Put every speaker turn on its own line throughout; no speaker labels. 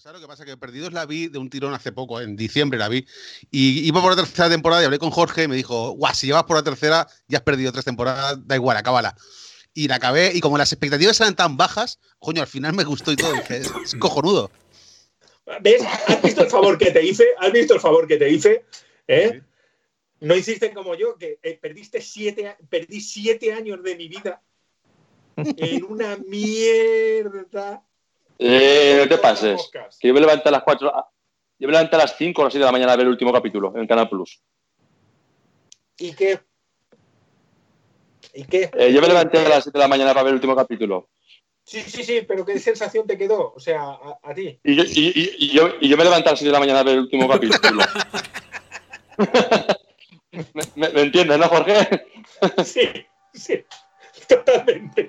¿sabes lo que pasa? Que Perdidos la vi de un tirón hace poco, en diciembre la vi, y iba por la tercera temporada y hablé con Jorge y me dijo, guau, si llevas por la tercera, ya has perdido tres temporadas, da igual, acábala. Y la acabé, y como las expectativas eran tan bajas, coño, al final me gustó y todo, dije, es, cojonudo.
¿Ves? ¿Has visto el favor que te hice? ¿Has visto el favor que te hice? ¿Eh? No hiciste como yo, que eh, perdiste siete, perdí siete años de mi vida en una mierda.
Eh, no te pases. Que yo me levanté a las 4. Yo me levanté a las 5 o las 7 de la mañana a ver el último capítulo en Canal Plus.
¿Y qué? ¿Y qué?
Eh, yo me levanté a las 7 de la mañana para ver el último capítulo.
Sí, sí, sí, pero ¿qué sensación te quedó? O sea, a, a ti.
Y yo, y, y- y yo, y yo me levanté a las 7 de la mañana a ver el último capítulo. ¿Me, me, me entiendes, no, Jorge?
Sí, sí, totalmente.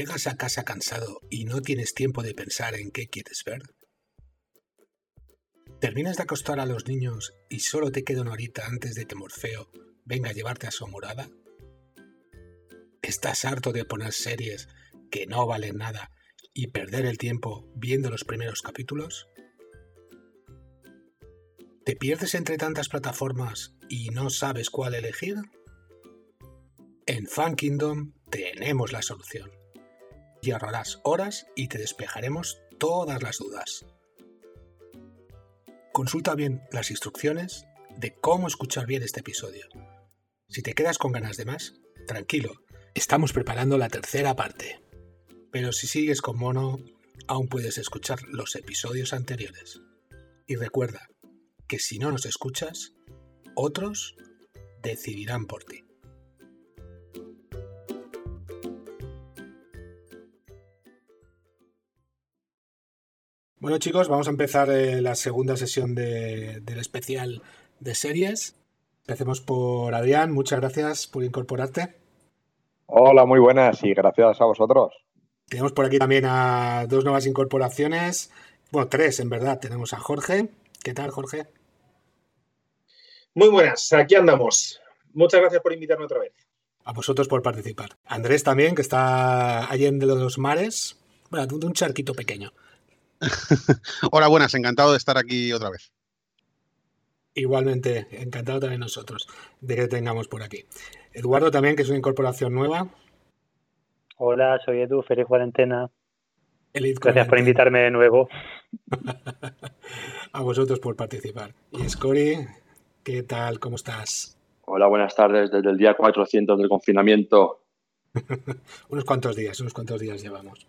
¿Llegas a casa cansado y no tienes tiempo de pensar en qué quieres ver? ¿Terminas de acostar a los niños y solo te queda una horita antes de que Morfeo venga a llevarte a su morada? ¿Estás harto de poner series que no valen nada y perder el tiempo viendo los primeros capítulos? ¿Te pierdes entre tantas plataformas y no sabes cuál elegir? En Fan Kingdom tenemos la solución ahorrarás horas y te despejaremos todas las dudas. Consulta bien las instrucciones de cómo escuchar bien este episodio. Si te quedas con ganas de más, tranquilo, estamos preparando la tercera parte. Pero si sigues con mono, aún puedes escuchar los episodios anteriores. Y recuerda que si no nos escuchas, otros decidirán por ti. Bueno chicos, vamos a empezar eh, la segunda sesión de- del especial de series. Empecemos por Adrián, muchas gracias por incorporarte.
Hola, muy buenas y gracias a vosotros.
Tenemos por aquí también a dos nuevas incorporaciones, bueno, tres en verdad. Tenemos a Jorge. ¿Qué tal, Jorge?
Muy buenas, aquí andamos. Muchas gracias por invitarme otra vez.
A vosotros por participar. Andrés también, que está allí en de los mares, bueno, de un charquito pequeño.
Hola, buenas, encantado de estar aquí otra vez.
Igualmente, encantado también nosotros de que te tengamos por aquí. Eduardo también, que es una incorporación nueva.
Hola, soy Edu, feliz cuarentena.
Elite
Gracias por invitarme de nuevo.
A vosotros por participar. Y Scori, ¿qué tal? ¿Cómo estás?
Hola, buenas tardes. Desde el día 400 del confinamiento.
Unos cuantos días, unos cuantos días llevamos.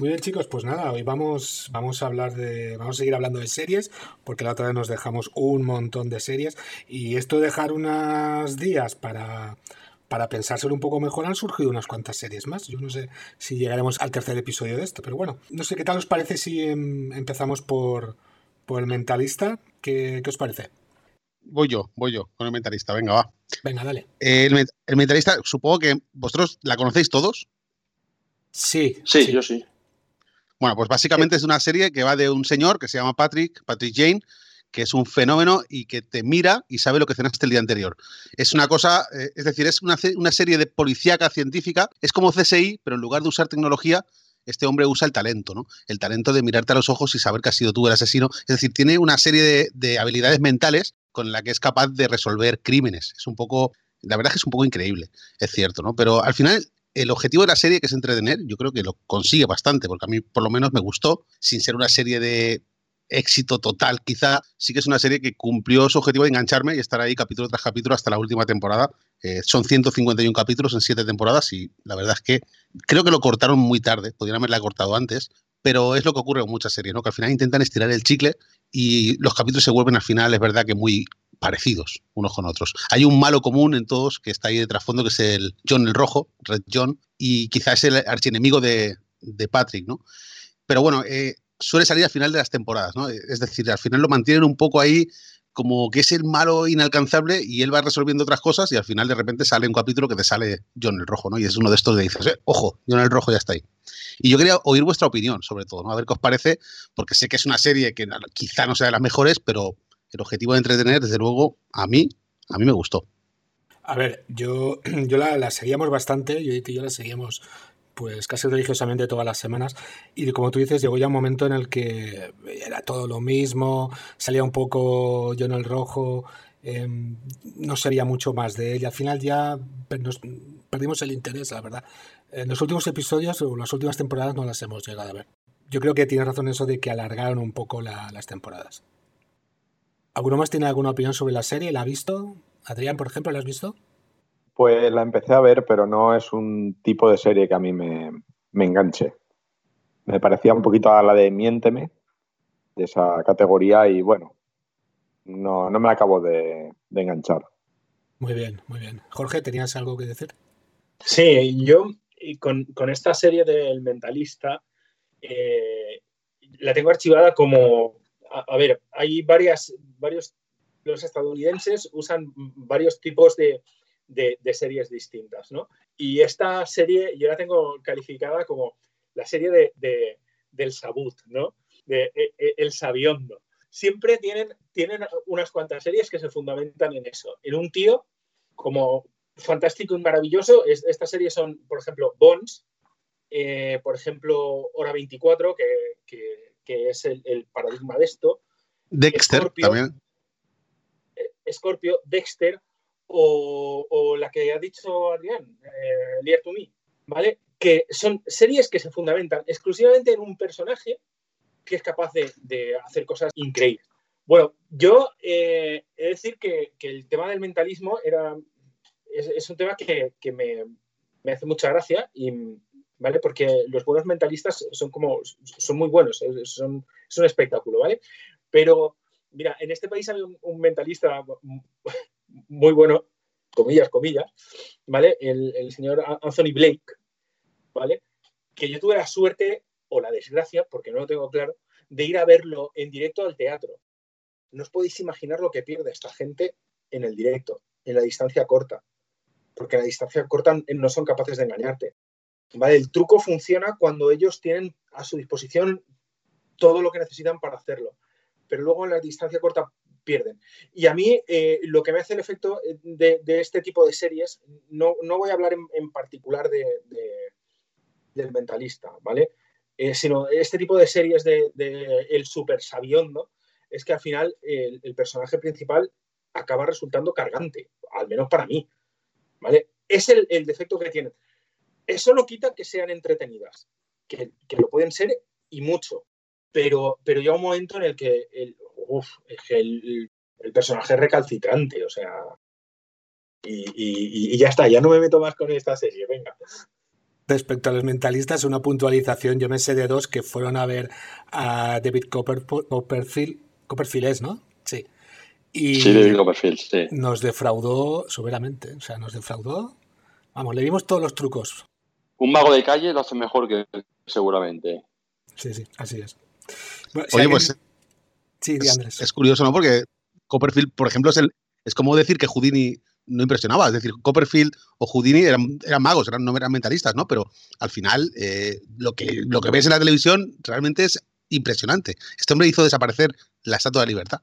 Muy bien, chicos, pues nada, hoy vamos, vamos a hablar de, vamos a seguir hablando de series, porque la otra vez nos dejamos un montón de series, y esto de dejar unos días para, para pensárselo un poco mejor, han surgido unas cuantas series más. Yo no sé si llegaremos al tercer episodio de esto, pero bueno, no sé qué tal os parece si em, empezamos por, por el mentalista. ¿Qué, qué os parece?
Voy yo, voy yo, con el mentalista, venga, va.
Venga, dale.
Eh, el mentalista, supongo que vosotros la conocéis todos.
Sí,
Sí, yo sí.
Bueno, pues básicamente es una serie que va de un señor que se llama Patrick, Patrick Jane, que es un fenómeno y que te mira y sabe lo que cenaste el día anterior. Es una cosa, eh, es decir, es una, una serie de policíaca científica, es como CSI, pero en lugar de usar tecnología, este hombre usa el talento, ¿no? El talento de mirarte a los ojos y saber que has sido tú el asesino. Es decir, tiene una serie de, de habilidades mentales con la que es capaz de resolver crímenes. Es un poco, la verdad es que es un poco increíble, es cierto, ¿no? Pero al final el objetivo de la serie, que es entretener, yo creo que lo consigue bastante, porque a mí por lo menos me gustó, sin ser una serie de éxito total, quizá sí que es una serie que cumplió su objetivo de engancharme y estar ahí capítulo tras capítulo hasta la última temporada. Eh, son 151 capítulos en 7 temporadas y la verdad es que creo que lo cortaron muy tarde, podrían haberla cortado antes, pero es lo que ocurre con muchas series, ¿no? Que al final intentan estirar el chicle y los capítulos se vuelven al final, es verdad que muy parecidos unos con otros. Hay un malo común en todos que está ahí de trasfondo, que es el John el Rojo, Red John, y quizás es el archienemigo de, de Patrick, ¿no? Pero bueno, eh, suele salir al final de las temporadas, ¿no? Es decir, al final lo mantienen un poco ahí como que es el malo inalcanzable y él va resolviendo otras cosas y al final de repente sale un capítulo que te sale John el Rojo, ¿no? Y es uno de estos de dices, eh, ojo, John el Rojo ya está ahí. Y yo quería oír vuestra opinión sobre todo, ¿no? A ver qué os parece, porque sé que es una serie que quizá no sea de las mejores, pero el objetivo de entretener, desde luego, a mí, a mí me gustó.
A ver, yo, yo la, seguíamos bastante, yo y yo la seguíamos pues casi religiosamente todas las semanas. Y como tú dices, llegó ya un momento en el que era todo lo mismo, salía un poco yo en el rojo, em, no sería mucho más de él. al final ya perdimos el interés, la verdad. En los últimos episodios o las últimas temporadas no las hemos llegado a ver. Yo creo que tienes razón eso de que alargaron un poco las temporadas. ¿Alguno más tiene alguna opinión sobre la serie? ¿La ha visto? Adrián, por ejemplo, ¿la has visto?
Pues la empecé a ver, pero no es un tipo de serie que a mí me, enganche. Me parecía un poquito a la de Miénteme, de esa categoría, y bueno, no, no me acabo de, enganchar.
Muy bien, muy bien. Jorge, ¿tenías algo que decir?
Sí, yo con, con esta serie del mentalista eh, la tengo archivada como, a, ver, hay varias, varios, los estadounidenses usan varios tipos de, de, series distintas, ¿no? Y esta serie yo la tengo calificada como la serie de, del sabut, ¿no? De, e, e, el sabiondo. Siempre tienen, tienen unas cuantas series que se fundamentan en eso, en un tío como fantástico y maravilloso. Estas series son, por ejemplo, Bones, eh, por ejemplo, Hora 24, que, es el, paradigma de esto.
Dexter también.
Eh, Scorpio, Dexter, o, la que ha dicho Adrián, eh, to Me, ¿vale? Que son series que se fundamentan exclusivamente en un personaje que es capaz de, hacer cosas increíbles. Bueno, yo eh, he de decir que, el tema del mentalismo era, es, un tema que, me, hace mucha gracia y, ¿vale? Porque los buenos mentalistas son como, son muy buenos, es un espectáculo, ¿vale? Pero, mira, en este país hay un mentalista muy bueno, comillas, comillas, ¿vale? El, señor Anthony Blake, ¿vale? Que yo tuve la suerte o la desgracia, porque no lo tengo claro, de ir a verlo en directo al teatro. No os podéis imaginar lo que pierde esta gente en el directo, en la distancia corta, porque en la distancia corta no son capaces de engañarte. El truco funciona cuando ellos tienen a su disposición todo lo que necesitan para hacerlo, pero luego en la distancia corta pierden. Y a mí eh, lo que me hace el efecto eh, de, este tipo de series, no, voy a hablar en, particular de, del mentalista, ¿vale? Eh, sino este tipo de series de, el super sabiondo, es que al final el, personaje principal acaba resultando cargante, al menos para mí, ¿vale? Es el, defecto que tienen. Eso no quita que sean entretenidas, que, lo pueden ser y mucho, pero, pero llega un momento en el que el, uf, que el, personaje es recalcitrante, o sea. Y, ya está, ya no me meto más con esta serie, venga.
Respecto a los mentalistas, una puntualización, yo me sé de dos que fueron a ver a David Copperfield, Copperfield es, ¿no? Sí. Y
sí, David Copperfield, sí.
Nos defraudó soberamente, o sea, nos defraudó. Vamos, le vimos todos los trucos.
Un mago de calle lo hace mejor que seguramente.
Sí, sí, así es.
Oye, pues es, curioso, ¿no? Porque Copperfield, por ejemplo, es, el, es como decir que Houdini no impresionaba. Es decir, Copperfield o Houdini eran, eran magos, eran, no eran mentalistas, ¿no? Pero al final, eh, lo, que, lo que ves en la televisión realmente es impresionante. Este hombre hizo desaparecer la Estatua de Libertad.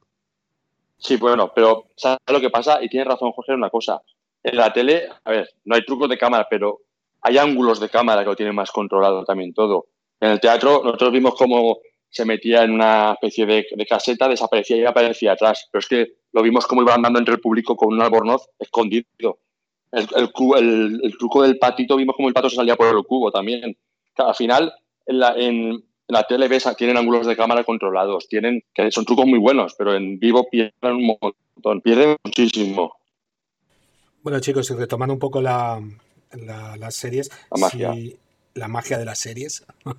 Sí, bueno, pero ¿sabes lo que pasa? Y tiene razón José en una cosa. En la tele, a ver, no hay trucos de cámara, pero hay ángulos de cámara que lo tienen más controlado también todo. En el teatro nosotros vimos como se metía en una especie de, caseta, desaparecía y aparecía atrás. Pero es que lo vimos como iba andando entre el público con un albornoz escondido. El, truco del patito, vimos como el pato se salía por el cubo también. al final, en la, en, tele tienen ángulos de cámara controlados, tienen, que son trucos muy buenos, pero en vivo pierden un montón, pierden muchísimo.
Bueno, chicos, y retomando un poco la, las series,
la magia.
la magia de las series.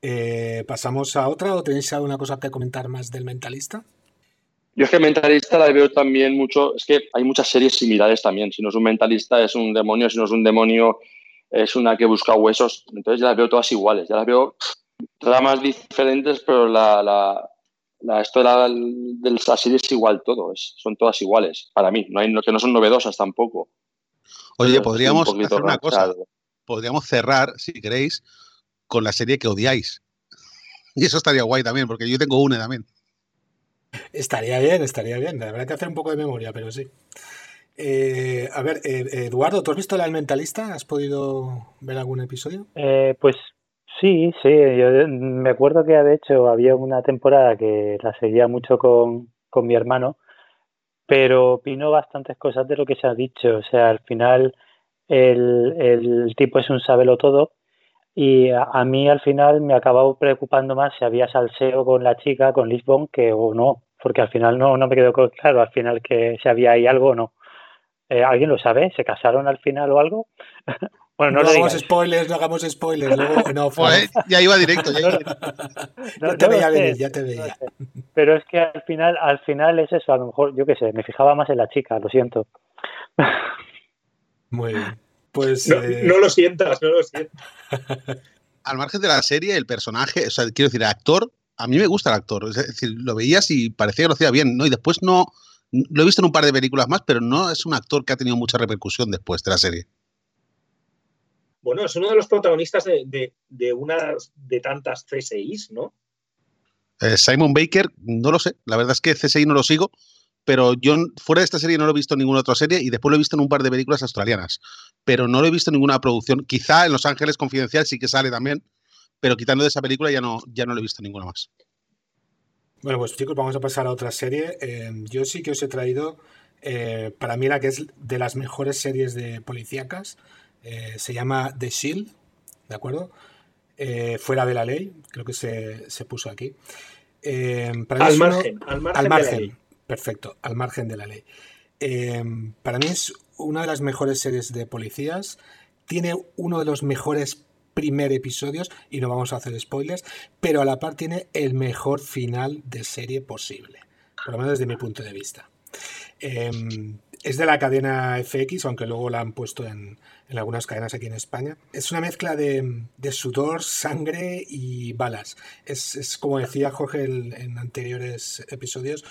Eh, ¿Pasamos a otra o tenéis alguna cosa que comentar más del mentalista?
Yo es que mentalista la veo también mucho, es que hay muchas series similares también. Si no es un mentalista es un demonio, si no es un demonio es una que busca huesos. Entonces ya las veo todas iguales, ya las veo más diferentes, pero la, la, la esto de la, de la serie es igual todo, son todas iguales para mí, no hay que no son novedosas tampoco.
Oye, podríamos hacer una cosa, podríamos cerrar, si queréis, con la serie que odiáis. Y eso estaría guay también, porque yo tengo una también.
Estaría bien, estaría bien. Habrá que hacer un poco de memoria, pero sí. Eh, a ver, eh, Eduardo, ¿tú has visto El Mentalista? ¿Has podido ver algún episodio?
Eh, pues sí, sí. Yo me acuerdo que de hecho había una temporada que la seguía mucho con, con mi hermano, pero opino bastantes cosas de lo que se ha dicho. O sea, al final el, el tipo es un sabelo todo y a, mí al final me ha acabado preocupando más si había salseo con la chica, con Lisbon, que o no, porque al final no, no me quedó claro al final que si había ahí algo o no. Eh, ¿Alguien lo sabe? ¿Se casaron al final o algo?
bueno, no, hagamos spoilers, no hagamos spoilers. no,
ya iba directo. Ya, iba
ya te veía venir, ya te veía.
Pero es que al final, al final es eso, a lo mejor, yo qué sé, me fijaba más en la chica, lo siento.
Muy bien. Pues,
eh, no, lo sientas, no lo sientas.
Al margen de la serie, el personaje, o sea, quiero decir, el actor, a mí me gusta el actor. Es decir, lo veías y parecía que lo hacía bien, ¿no? Y después no. Lo he visto en un par de películas más, pero no es un actor que ha tenido mucha repercusión después de la serie.
Bueno, es uno de los protagonistas de, una de tantas CSIs, ¿no?
Eh, Simon Baker, no lo sé. La verdad es que CSI no lo sigo, pero yo fuera de esta serie no lo he visto en ninguna otra serie y después lo he visto en un par de películas australianas, pero no lo he visto en ninguna producción. Quizá en Los Ángeles Confidencial sí que sale también, pero quitando de esa película ya no, ya no lo he visto ninguna más.
Bueno, pues chicos, vamos a pasar a otra serie. Eh, yo sí que os he traído, eh, para mí la que es de las mejores series de policíacas, eh, se llama The Shield, ¿de acuerdo? fuera de la ley, creo que se, se puso aquí.
al, margen, al, margen, al margen,
Perfecto, al margen de la ley. Para mí es una de las mejores series de policías. Tiene uno de los mejores primer episodios, y no vamos a hacer spoilers, pero a la par tiene el mejor final de serie posible, por lo menos desde mi punto de vista. Es de la cadena FX, aunque luego la han puesto en, algunas cadenas aquí en España. Es una mezcla de, sudor, sangre y balas. Es, como decía Jorge en anteriores episodios,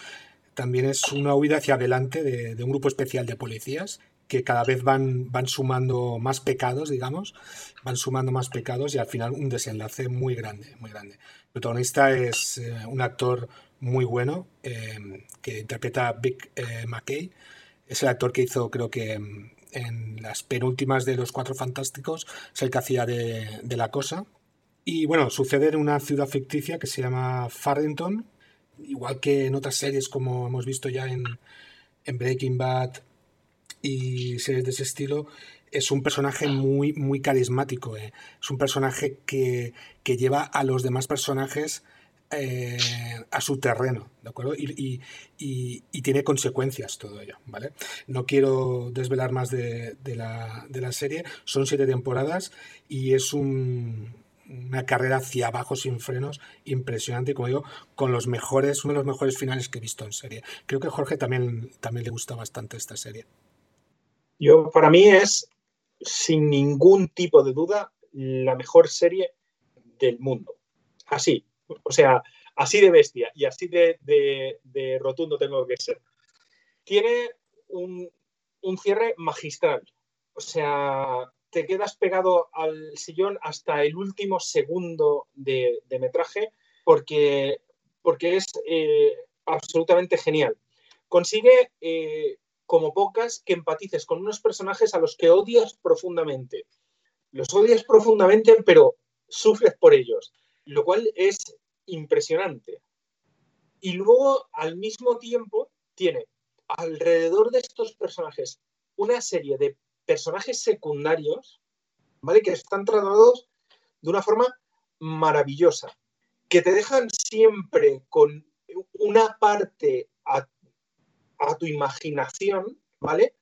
también es una huida hacia adelante de, un grupo especial de policías que cada vez van, van sumando más pecados, digamos, van sumando más pecados y al final un desenlace muy grande, muy grande. El protagonista es eh, un actor muy bueno eh, que interpreta a Vic eh, McKay. Es el actor que hizo, creo que en las penúltimas de Los Cuatro Fantásticos, es el que hacía de, de la cosa. Y bueno, sucede en una ciudad ficticia que se llama Farrington, igual que en otras series como hemos visto ya en, Breaking Bad y series de ese estilo, es un personaje muy, muy carismático. Eh. Es un personaje que, lleva a los demás personajes eh, a su terreno, ¿de acuerdo? Y, tiene consecuencias todo ello, ¿vale? No quiero desvelar más de, la, de la serie. Son siete temporadas y es un, una carrera hacia abajo sin frenos impresionante, como digo, con los mejores, uno de los mejores finales que he visto en serie. Creo que Jorge también, también le gusta bastante esta serie.
Yo, para mí es, sin ningún tipo de duda, la mejor serie del mundo. Así, o sea, así de bestia y así de, de, rotundo tengo que ser. Tiene un, un cierre magistral. O sea, te quedas pegado al sillón hasta el último segundo de, metraje porque, porque es eh, absolutamente genial. Consigue, eh, como pocas, que empatices con unos personajes a los que odias profundamente. Los odias profundamente, pero sufres por ellos, lo cual es impresionante. Y luego, al mismo tiempo, tiene alrededor de estos personajes una serie de personajes secundarios, ¿vale? Que están tratados de una forma maravillosa, que te dejan siempre con una parte a, tu imaginación, ¿vale?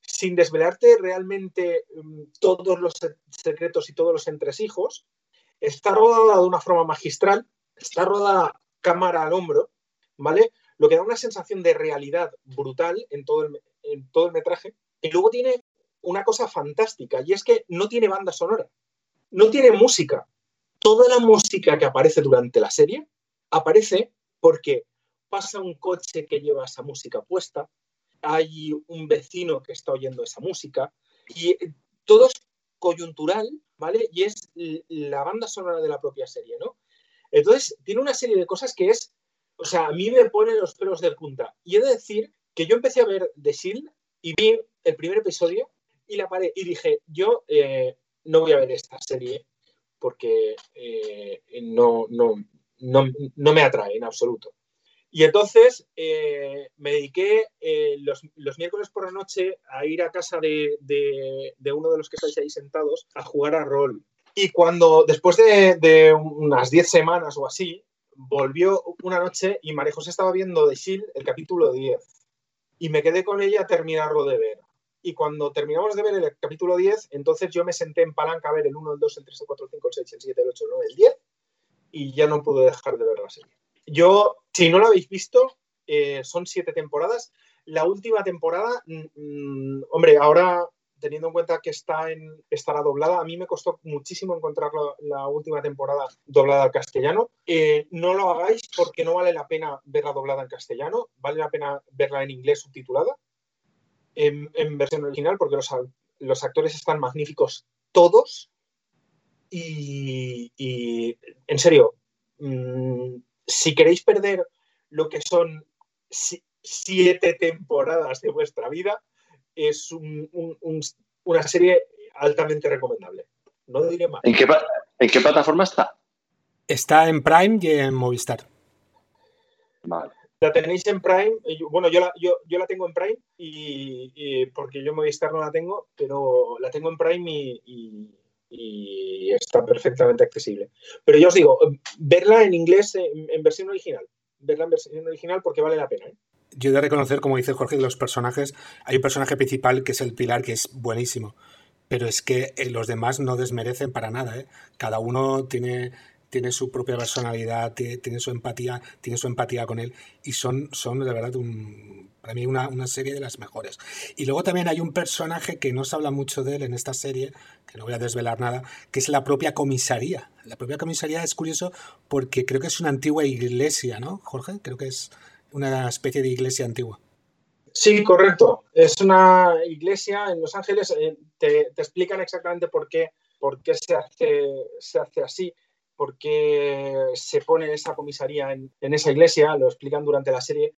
Sin desvelarte realmente mm, todos los secretos y todos los entresijos. Está rodada de una forma magistral, está rodada cámara al hombro, ¿vale? Lo que da una sensación de realidad brutal en todo el, en todo el metraje. Y luego tiene una cosa fantástica, y es que no tiene banda sonora, no tiene música. Toda la música que aparece durante la serie aparece porque pasa un coche que lleva esa música puesta, hay un vecino que está oyendo esa música, y todo es coyuntural, ¿vale? Y es la banda sonora de la propia serie, ¿no? Entonces, tiene una serie de cosas que es, o sea, a mí me pone los pelos de punta. Y he de decir que yo empecé a ver The Shield y vi el primer episodio y la paré y dije, yo eh, no voy a ver esta serie porque eh, no, no, no, no, me atrae en absoluto. Y entonces eh, me dediqué los, los, miércoles por la noche a ir a casa de, de, de, uno de los que estáis ahí sentados a jugar a rol. Y cuando, después de, de unas 10 semanas o así, volvió una noche y María José estaba viendo de Shield el capítulo 10. Y me quedé con ella a terminarlo de ver. Y cuando terminamos de ver el capítulo 10, entonces yo me senté en palanca a ver el 1, el 2, el 3, el 4, el 5, el 6, el 7, el 8, el 9, el 10. Y ya no pude dejar de ver la serie. Yo, si no lo habéis visto, eh, son siete temporadas. La última temporada, mmm, hombre, ahora teniendo en cuenta que está estará doblada, a mí me costó muchísimo encontrar la, última temporada doblada al castellano. Eh, no lo hagáis porque no vale la pena verla doblada en castellano, vale la pena verla en inglés subtitulada, en, versión original, porque los, actores están magníficos todos. Y, en serio, mmm, si queréis perder lo que son siete temporadas de vuestra vida, es un, un, un, una serie altamente recomendable. No diré más.
¿En qué, ¿En qué plataforma está?
Está en Prime y en Movistar.
Vale.
La tenéis en Prime. Bueno, yo la, yo, yo la tengo en Prime y, y, porque yo Movistar no la tengo, pero la tengo en Prime y, y, y, está perfectamente accesible. Pero yo os digo, verla en inglés en, versión original. Verla en versión original porque vale la pena. ¿eh?
yo he de reconocer, como dice Jorge, los personajes, hay un personaje principal que es el Pilar, que es buenísimo, pero es que los demás no desmerecen para nada. ¿eh? Cada uno tiene, tiene su propia personalidad, tiene, su empatía, tiene su empatía con él y son, son de verdad para mí una, una, serie de las mejores. Y luego también hay un personaje que no se habla mucho de él en esta serie, que no voy a desvelar nada, que es la propia comisaría. La propia comisaría es curioso porque creo que es una antigua iglesia, ¿no, Jorge? Creo que es una especie de iglesia antigua.
Sí, correcto. Es una iglesia en Los Ángeles. Eh, te, te, explican exactamente por qué, por qué se, hace, se hace así, por qué se pone esa comisaría en, en esa iglesia. Lo explican durante la serie.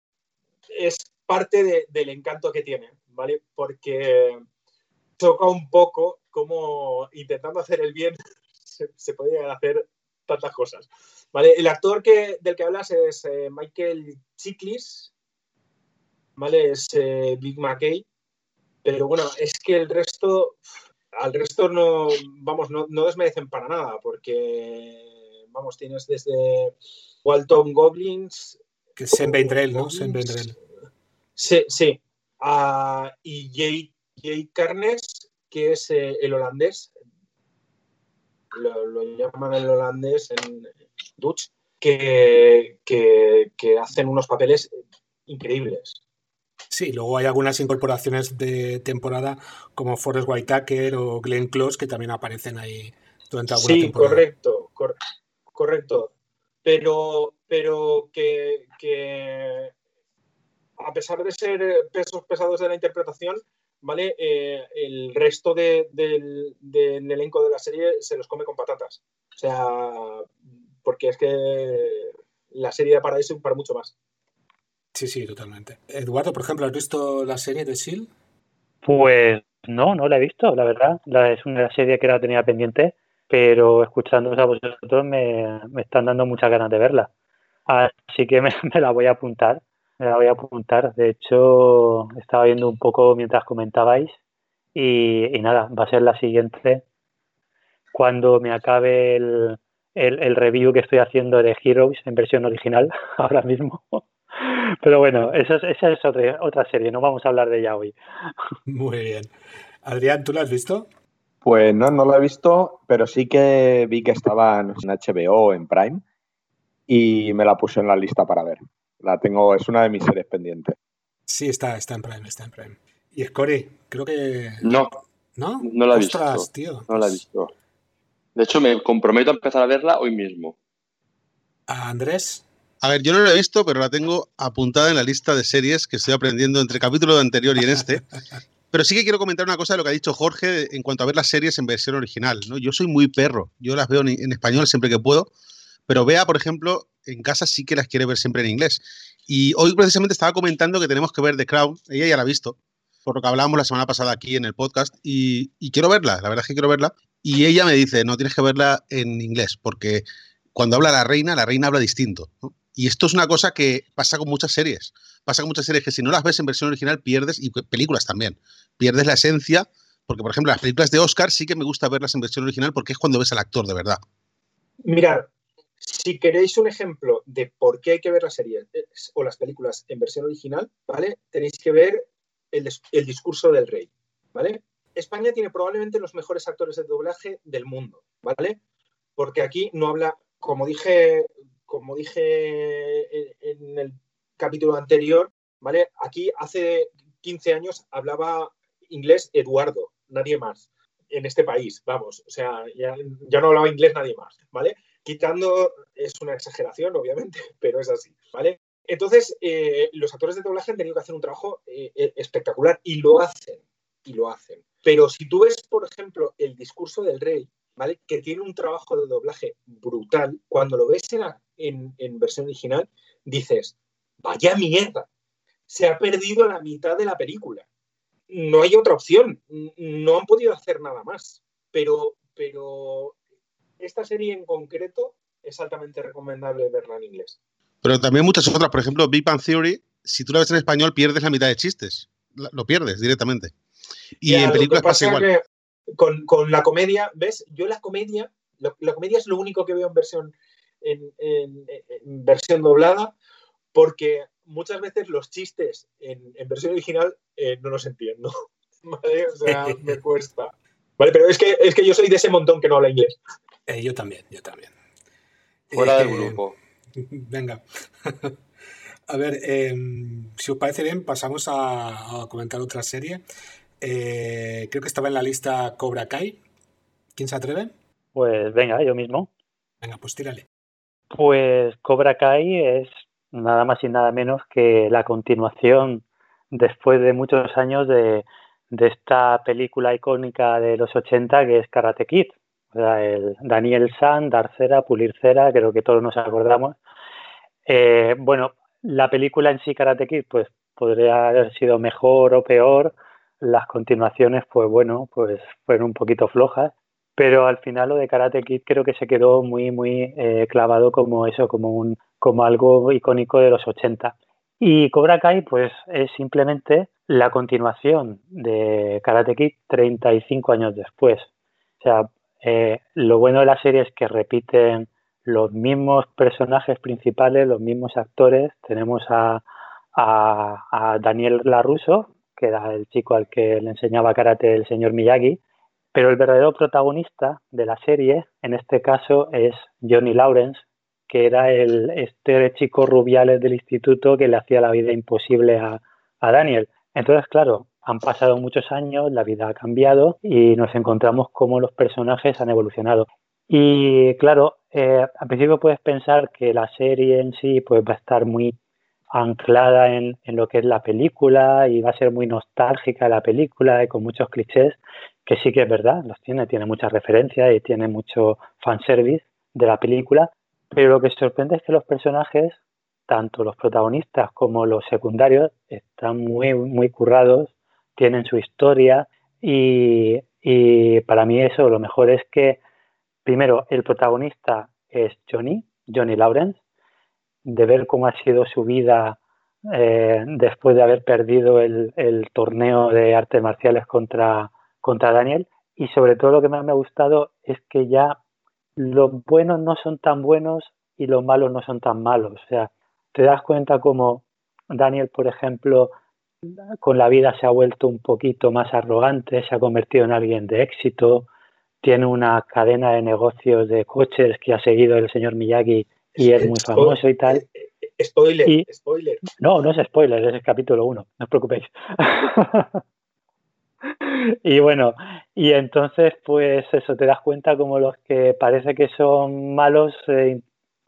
Es parte de, del encanto que tiene, ¿vale? Porque toca un poco como intentando hacer el bien se, se hacer tantas cosas. ¿Vale? El actor que, del que hablas es eh, Michael Chiklis, ¿vale? Es eh, Big McKay, pero bueno, es que el resto, al resto no, vamos, no, no desmerecen para nada, porque, vamos, tienes desde Walton Goblins...
Que es Vendrell, ¿no? Vendrell.
Sí, sí. Uh, y Jay, Jay Carnes, que es eh, el holandés, lo, lo, llaman el holandés en Dutch, que, que, que, hacen unos papeles increíbles.
Sí, luego hay algunas incorporaciones de temporada como Forrest Whitaker o Glenn Close que también aparecen ahí durante alguna
sí,
temporada.
correcto, cor correcto. Pero, pero que, que a pesar de ser pesos pesados de la interpretación, ¿vale? Eh, el resto de, de, del elenco de la serie se los come con patatas. O sea, porque es que la serie da para eso y para mucho más.
Sí, sí, totalmente. Eduardo, por ejemplo, ¿has visto la serie de S.H.I.E.L.D.?
Pues no, no la he visto, la verdad. La, es una serie que la tenía pendiente, pero escuchándoos a vosotros me, me están dando muchas ganas de verla. Así que me, la voy a apuntar me la voy a apuntar. De hecho, estaba viendo un poco mientras comentabais y, y nada, va a ser la siguiente cuando me acabe el, el, review que estoy haciendo de Heroes en versión original ahora mismo. Pero bueno, eso es, esa es otra, otra serie, no vamos a hablar de ella hoy.
Muy bien. Adrián, ¿tú la has visto?
Pues no, no lo he visto, pero sí que vi que estaba en HBO, en Prime, y me la puse en la lista para ver. La tengo, es una de mis series pendientes.
Sí, está, está en Prime, está en Prime. Y Scory, creo que.
No.
¿No?
No la he visto.
tío.
No la he visto. De hecho, me comprometo a empezar a verla hoy mismo.
¿A Andrés?
A ver, yo no la he visto, pero la tengo apuntada en la lista de series que estoy aprendiendo entre el capítulo anterior y en este. Pero sí que quiero comentar una cosa de lo que ha dicho Jorge en cuanto a ver las series en versión original. ¿no? Yo soy muy perro, yo las veo en, en español siempre que puedo, pero Bea, por ejemplo, en casa sí que las quiere ver siempre en inglés. Y hoy precisamente estaba comentando que tenemos que ver The Crown, ella ya la ha visto, por lo que hablábamos la semana pasada aquí en el podcast, y, y quiero verla, la verdad es que quiero verla. Y ella me dice, no, tienes que verla en inglés, porque cuando habla la reina, la reina habla distinto. ¿no? Y esto es una cosa que pasa con muchas series. Pasa con muchas series que si no las ves en versión original pierdes, y películas también, pierdes la esencia, porque por ejemplo las películas de Oscar sí que me gusta verlas en versión original porque es cuando ves al actor de verdad.
Mirad, si queréis un ejemplo de por qué hay que ver las series eh, o las películas en versión original, ¿vale? Tenéis que ver el, el discurso del rey, ¿vale? España tiene probablemente los mejores actores de doblaje del mundo, ¿vale? Porque aquí no habla, como dije, como dije en el capítulo anterior, ¿vale? Aquí hace 15 años hablaba inglés Eduardo, nadie más, en este país, vamos, o sea, ya, no hablaba inglés nadie más, ¿vale? Quitando, es una exageración, obviamente, pero es así, ¿vale? Entonces, eh, los actores de doblaje han tenido que hacer un trabajo eh, espectacular y lo hacen, y lo hacen. Pero si tú ves, por ejemplo, el discurso del rey, ¿vale? Que tiene un trabajo de doblaje brutal, cuando lo ves en, en, en versión original, dices, vaya mierda, se ha perdido la mitad de la película. No hay otra opción, no han podido hacer nada más. Pero, pero esta serie en concreto es altamente recomendable verla en inglés.
Pero también muchas otras, por ejemplo, Big Bang Theory, si tú la ves en español pierdes la mitad de chistes, lo pierdes directamente. Y
Ya,
en películas pasa
pasa
igual.
Con, con la comedia, ¿ves? Yo la comedia, lo- la comedia es lo único que veo en versión, en, en- en versión doblada, porque muchas veces los chistes en, en versión original eh, no los entiendo. ¿vale? O sea, me cuesta. Vale, pero es que, es que yo soy de ese montón que no habla inglés.
Eh, yo también, yo también.
Fuera del
Eh,
grupo.
Venga. A ver, eh, si os parece bien, pasamos a, a comentar otra serie. Eh, creo que estaba en la lista Cobra Kai. ¿Quién se atreve?
Pues venga, yo mismo.
Venga, pues tírale.
Pues Cobra Kai es nada más y nada menos que la continuación después de muchos años de, de esta película icónica de los 80 que es Karate Kid. O sea, el Daniel San, dar cera, pulir cera, creo que todos nos acordamos. Eh, bueno, la película en sí, Karate Kid, pues podría haber sido mejor o peor. Las continuaciones, pues bueno, pues fueron un poquito flojas. Pero al final lo de Karate Kid creo que se quedó muy, muy eh, clavado como eso, como un, como algo icónico de los 80. Y Cobra Kai, pues es simplemente la continuación de Karate Kid 35 años después. O sea, eh, lo bueno de la serie es que repiten los mismos personajes principales, los mismos actores. Tenemos a, a, a Daniel LaRusso, era el chico al que le enseñaba karate el señor Miyagi, pero el verdadero protagonista de la serie, en este caso, es Johnny Lawrence, que era el, este chico rubiales del instituto que le hacía la vida imposible a, a Daniel. Entonces, claro, han pasado muchos años, la vida ha cambiado y nos encontramos cómo los personajes han evolucionado. Y claro, eh, al principio puedes pensar que la serie en sí pues, va a estar muy anclada en, en, lo que es la película y va a ser muy nostálgica la película y con muchos clichés, que sí que es verdad, los tiene, tiene muchas referencias y tiene mucho fanservice de la película, pero lo que sorprende es que los personajes, tanto los protagonistas como los secundarios, están muy, muy currados, tienen su historia y, y para mí eso, lo mejor es que, primero, el protagonista es Johnny, Johnny Lawrence, de ver cómo ha sido su vida eh, después de haber perdido el, el, torneo de artes marciales contra, contra Daniel. Y sobre todo lo que más me ha gustado es que ya los buenos no son tan buenos y los malos no son tan malos. O sea, te das cuenta como Daniel, por ejemplo, con la vida se ha vuelto un poquito más arrogante, se ha convertido en alguien de éxito, tiene una cadena de negocios de coches que ha seguido el señor Miyagi y es muy famoso y tal.
Spoiler, spoiler.
No, no es spoiler, es el capítulo 1, no os preocupéis. y bueno, y entonces pues eso, te das cuenta como los que parece que son malos eh,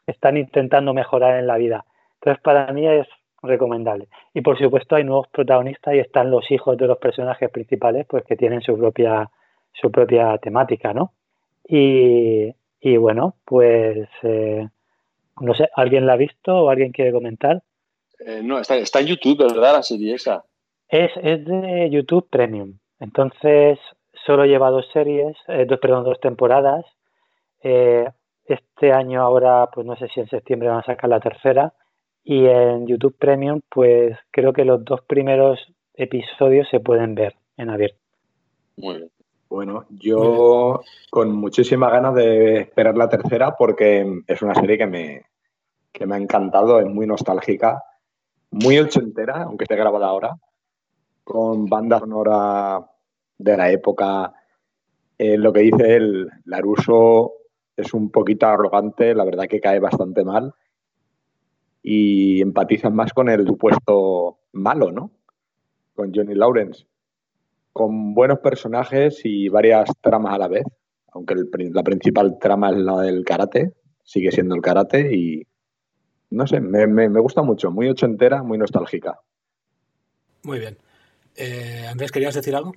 están intentando mejorar en la vida. Entonces para mí es recomendable. Y por supuesto hay nuevos protagonistas y están los hijos de los personajes principales pues que tienen su propia su propia temática, ¿no? Y, y bueno, pues eh, no sé, ¿alguien la ha visto o alguien quiere comentar?
Eh, no, está, está, en YouTube, ¿verdad? La serie esa.
Es, es de YouTube Premium. Entonces, solo lleva dos series, eh, dos, perdón, dos temporadas. Eh, este año ahora, pues no sé si en septiembre van a sacar la tercera. Y en YouTube Premium, pues creo que los dos primeros episodios se pueden ver en abierto.
Muy bien.
Bueno, yo con muchísimas ganas de esperar la tercera porque es una serie que me, que me ha encantado, es muy nostálgica, muy ochentera, aunque esté grabada ahora, con banda sonora de la época. Eh, lo que dice el Laruso es un poquito arrogante, la verdad que cae bastante mal y empatizan más con el supuesto malo, ¿no? Con Johnny Lawrence con buenos personajes y varias tramas a la vez, aunque la principal trama es la del karate, sigue siendo el karate y no sé, me, gusta mucho, muy ochentera, muy nostálgica.
Muy bien. Eh, Andrés, ¿querías decir algo?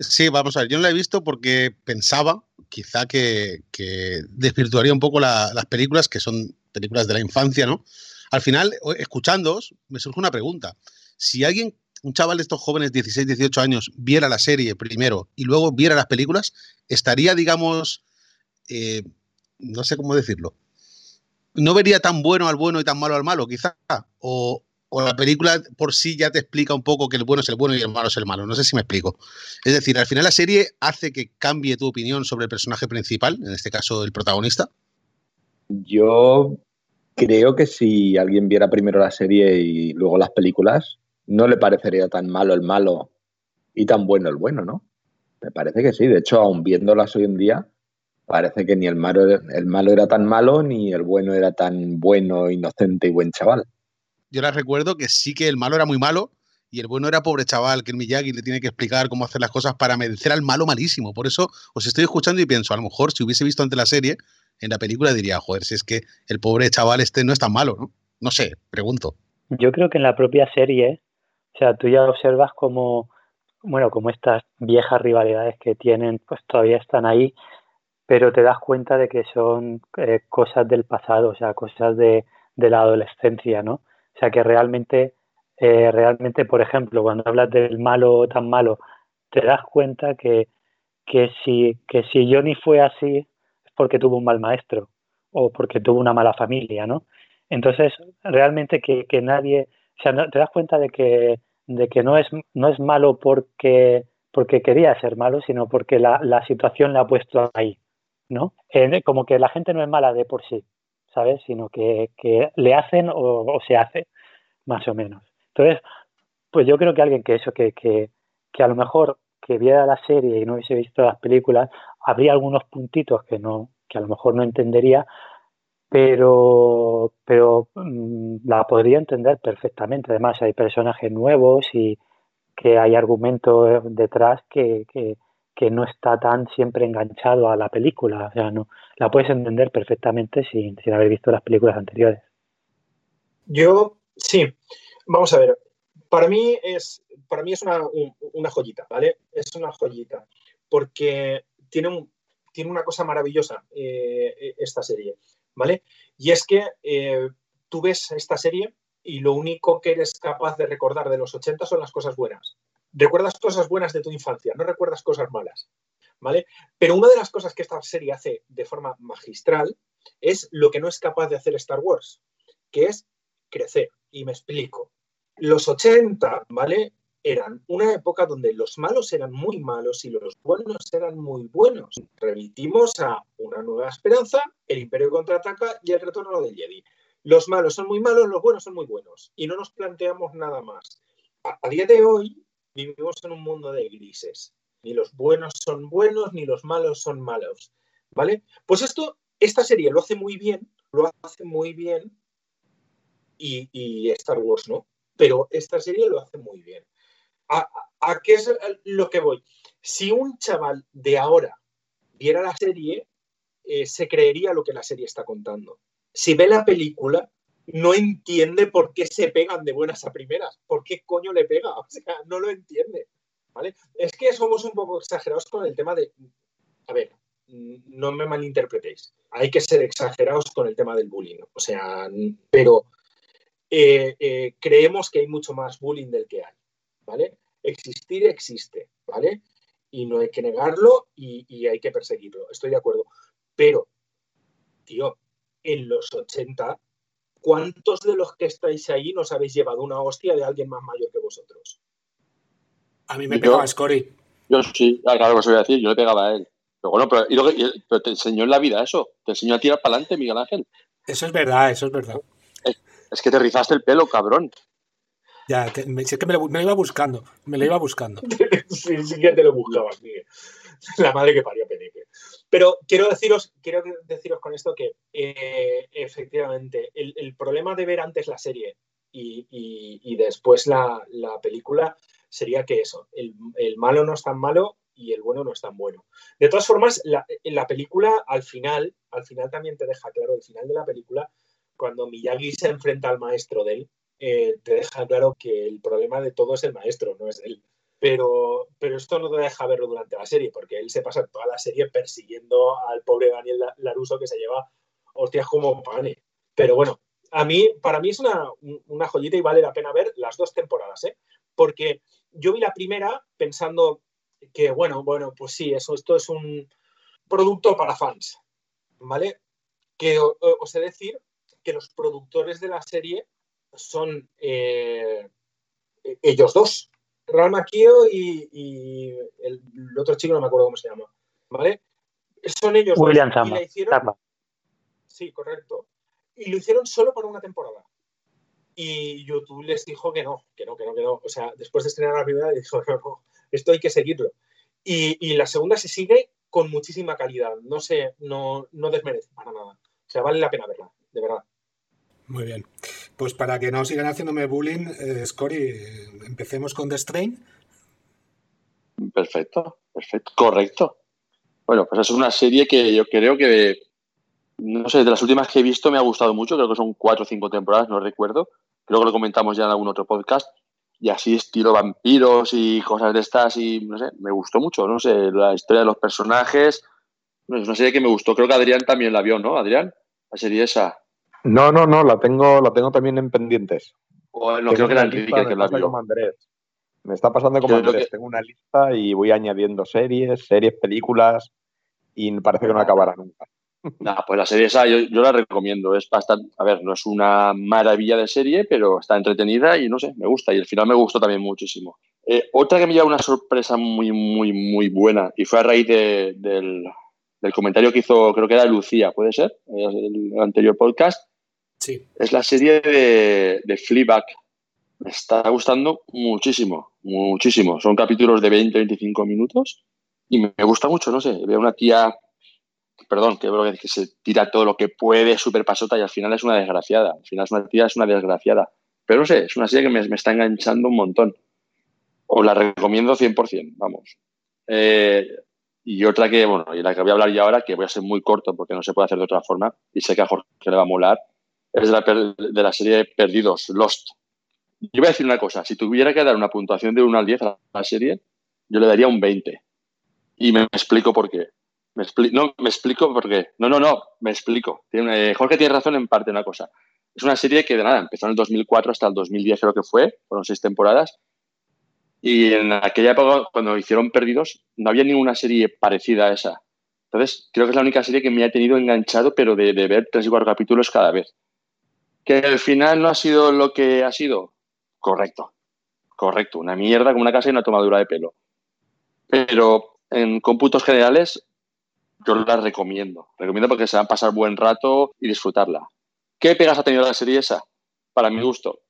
Sí, vamos a ver, yo no la he visto porque pensaba quizá que, desvirtuaría un poco las películas, que son películas de la infancia, ¿no? Al final, escuchándoos, me surge una pregunta. Si alguien un chaval de estos jóvenes, 16, 18 años, viera la serie primero y luego viera las películas, estaría, digamos, eh, no sé cómo decirlo, no vería tan bueno al bueno y tan malo al malo, quizá, o, la película por sí ya te explica un poco que el bueno es el bueno y el malo es el malo. No sé si me explico. Es decir, al final la serie hace que cambie tu opinión sobre el personaje principal, en este caso el protagonista.
Yo creo que si alguien viera primero la serie y luego las películas, no le parecería tan malo el malo y tan bueno el bueno, ¿no? Me parece que sí. De hecho, aún viéndolas hoy en día, parece que ni el malo, el malo era tan malo ni el bueno era tan bueno, inocente y buen chaval.
Yo les recuerdo que sí que el malo era muy malo y el bueno era pobre chaval, que el Miyagi le tiene que explicar cómo hacer las cosas para merecer al malo malísimo. Por eso os estoy escuchando y pienso, a lo mejor si hubiese visto antes la serie, en la película diría, joder, si es que el pobre chaval este no es tan malo, ¿no? No sé, pregunto.
Yo creo que en la propia serie o sea, tú ya observas como, bueno, como estas viejas rivalidades que tienen, pues todavía están ahí, pero te das cuenta de que son eh, cosas del pasado, o sea, cosas de, la adolescencia, ¿no? O sea, que realmente, eh, realmente, por ejemplo, cuando hablas del malo tan malo, te das cuenta que, que, si, que si Johnny fue así es porque tuvo un mal maestro o porque tuvo una mala familia, ¿no? Entonces, realmente que, que nadie, o sea, te das cuenta de que, de que no, es, no es malo porque, porque quería ser malo, sino porque la, la situación le ha puesto ahí, ¿no? como que la gente no es mala de por sí, ¿sabes? Sino que, que le hacen o, se hace, más o menos. Entonces, pues yo creo que alguien que eso, que, que, que a lo mejor que viera la serie y no hubiese visto las películas, habría algunos puntitos que no, que a lo mejor no entendería, pero, pero mm, la podría entender perfectamente. Además, hay personajes nuevos y que hay argumentos detrás que, que, no está tan siempre enganchado a la película. O sea, no, la puedes entender perfectamente sin, sin haber visto las películas anteriores.
Yo, sí. Vamos a ver. Para mí es, para mí es una, una joyita, ¿vale? Es una joyita. Porque tiene, un, tiene una cosa maravillosa eh, esta serie ¿vale? Y es que eh, tú ves esta serie y lo único que eres capaz de recordar de los 80 son las cosas buenas. Recuerdas cosas buenas de tu infancia, no recuerdas cosas malas, ¿vale? Pero una de las cosas que esta serie hace de forma magistral es lo que no es capaz de hacer Star Wars, que es crecer. Y me explico. Los 80, ¿vale? Eran una época donde los malos eran muy malos y los buenos eran muy buenos. Remitimos a Una Nueva Esperanza, El Imperio contraataca y El Retorno del Jedi. Los malos son muy malos, los buenos son muy buenos y no nos planteamos nada más. A, día de hoy vivimos en un mundo de grises. Ni los buenos son buenos, ni los malos son malos. ¿Vale? Pues esto, esta serie lo hace muy bien, lo hace muy bien, y, y Star Wars no. Pero esta serie lo hace muy bien. ¿A, qué es lo que voy? Si un chaval de ahora viera la serie, eh, se creería lo que la serie está contando. Si ve la película, no entiende por qué se pegan de buenas a primeras. ¿Por qué coño le pega? O sea, no lo entiende. ¿Vale? Es que somos un poco exagerados con el tema de. A ver, no me malinterpretéis. Hay que ser exagerados con el tema del bullying. O sea, pero eh, eh, creemos que hay mucho más bullying del que hay. ¿Vale? Existir existe. ¿Vale? Y no hay que negarlo y, y hay que perseguirlo. Estoy de acuerdo. Pero, tío, en los 80, ¿cuántos de los que estáis ahí nos habéis llevado una hostia de alguien más mayor que vosotros?
A mí me pegaba Scory.
Yo sí, claro que os voy a decir, yo le pegaba a él. Pero bueno, pero, y lo que- y- pero te enseñó en la vida eso. Te enseñó a tirar para adelante, Miguel Ángel.
Eso es verdad, eso es verdad.
Es que te rizaste el pelo, cabrón.
Ya, es que me lo, iba buscando, me lo iba buscando.
sí, sí que te lo buscabas, Miguel. La madre que parió Peneque. Pero quiero deciros, quiero deciros con esto que eh, efectivamente el, problema de ver antes la serie y, después la, la película sería que eso, el, el malo no es tan malo y el bueno no es tan bueno. De todas formas, la, en la película al final, al final también te deja claro, el final de la película, cuando Miyagi se enfrenta al maestro de él, eh, te deja claro que el problema de todo es el maestro, no es él. Pero, pero esto no te deja verlo durante la serie, porque él se pasa toda la serie persiguiendo al pobre Daniel La- Laruso que se lleva hostias como pane. Pero bueno, a mí, para mí es una, una joyita y vale la pena ver las dos temporadas, ¿eh? Porque yo vi la primera pensando que, bueno, bueno, pues sí, eso, esto es un producto para fans, ¿vale? Que os he de decir que los productores de la serie son eh, ellos dos, Ral Maquio y, y el, el otro chico, no me acuerdo cómo se llama, ¿vale? Son ellos
William
dos. Y la hicieron. Sí, correcto. Y lo hicieron solo por una temporada. Y YouTube les dijo que no, que no, que no, que no. O sea, después de estrenar la primera, dijo, no, no, esto hay que seguirlo. Y, y la segunda se sigue con muchísima calidad. No sé, no, no desmerece para nada. O sea, vale la pena verla, de verdad.
Muy bien. Pues para que no sigan haciéndome bullying, eh, Scory, eh, empecemos con The Strain.
Perfecto, perfecto, correcto. Bueno, pues es una serie que yo creo que, no sé, de las últimas que he visto me ha gustado mucho, creo que son cuatro o cinco temporadas, no recuerdo. Creo que lo comentamos ya en algún otro podcast. Y así estilo vampiros y cosas de estas y, no sé, me gustó mucho, no sé, la historia de los personajes. Es una serie que me gustó, creo que Adrián también la vio, ¿no, Adrián? La serie esa.
No, no, no, la tengo, la tengo también en pendientes.
O no,
Tengo
creo que era Enrique que la vio.
Me está pasando como Andrés.
que-
Tengo una lista y voy añadiendo series, series, películas y parece que no acabará nunca.
Nah, pues la serie esa yo, yo la recomiendo. Es bastante, a ver, no es una maravilla de serie, pero está entretenida y no sé, me gusta. Y el final me gustó también muchísimo. Eh, otra que me lleva una sorpresa muy, muy, muy buena y fue a raíz de- del, del comentario que hizo, creo que era Lucía, ¿puede ser? El, el anterior podcast. Es la serie de, de Fleabag. Me está gustando muchísimo, muchísimo. Son capítulos de 20-25 minutos y me gusta mucho, no sé. Veo una tía, perdón, que, creo que se tira todo lo que puede, súper pasota y al final es una desgraciada. Al final es una tía, es una desgraciada. Pero no sé, es una serie que me, me está enganchando un montón. Os la recomiendo 100%, vamos. Eh, y otra que, bueno, y la que voy a hablar ya ahora, que voy a ser muy corto porque no se puede hacer de otra forma, y sé que a Jorge le va a molar, es de la, per- de serie Perdidos, Lost. Yo voy a decir una cosa, si tuviera que dar una puntuación de 1 al 10 a la serie, yo le daría un 20. Y me explico por qué. No, me explico por qué. No, no, no, me explico. Tiene- eh, Jorge tiene razón en parte de una cosa. Es una serie que de nada, empezó en el 2004 hasta el 2010 creo que fue, fueron seis temporadas. Y en aquella época, cuando hicieron Perdidos, no había ninguna serie parecida a esa. Entonces, creo que es la única serie que me ha tenido enganchado, pero de, de ver tres y cuatro capítulos cada vez. Que el final no ha sido lo que ha sido. Correcto. Correcto. Una mierda como una casa y una tomadura de pelo. Pero en cómputos generales, yo la recomiendo. Recomiendo porque se van a pasar buen rato y disfrutarla. ¿Qué pegas ha tenido la serie esa? Para mi gusto.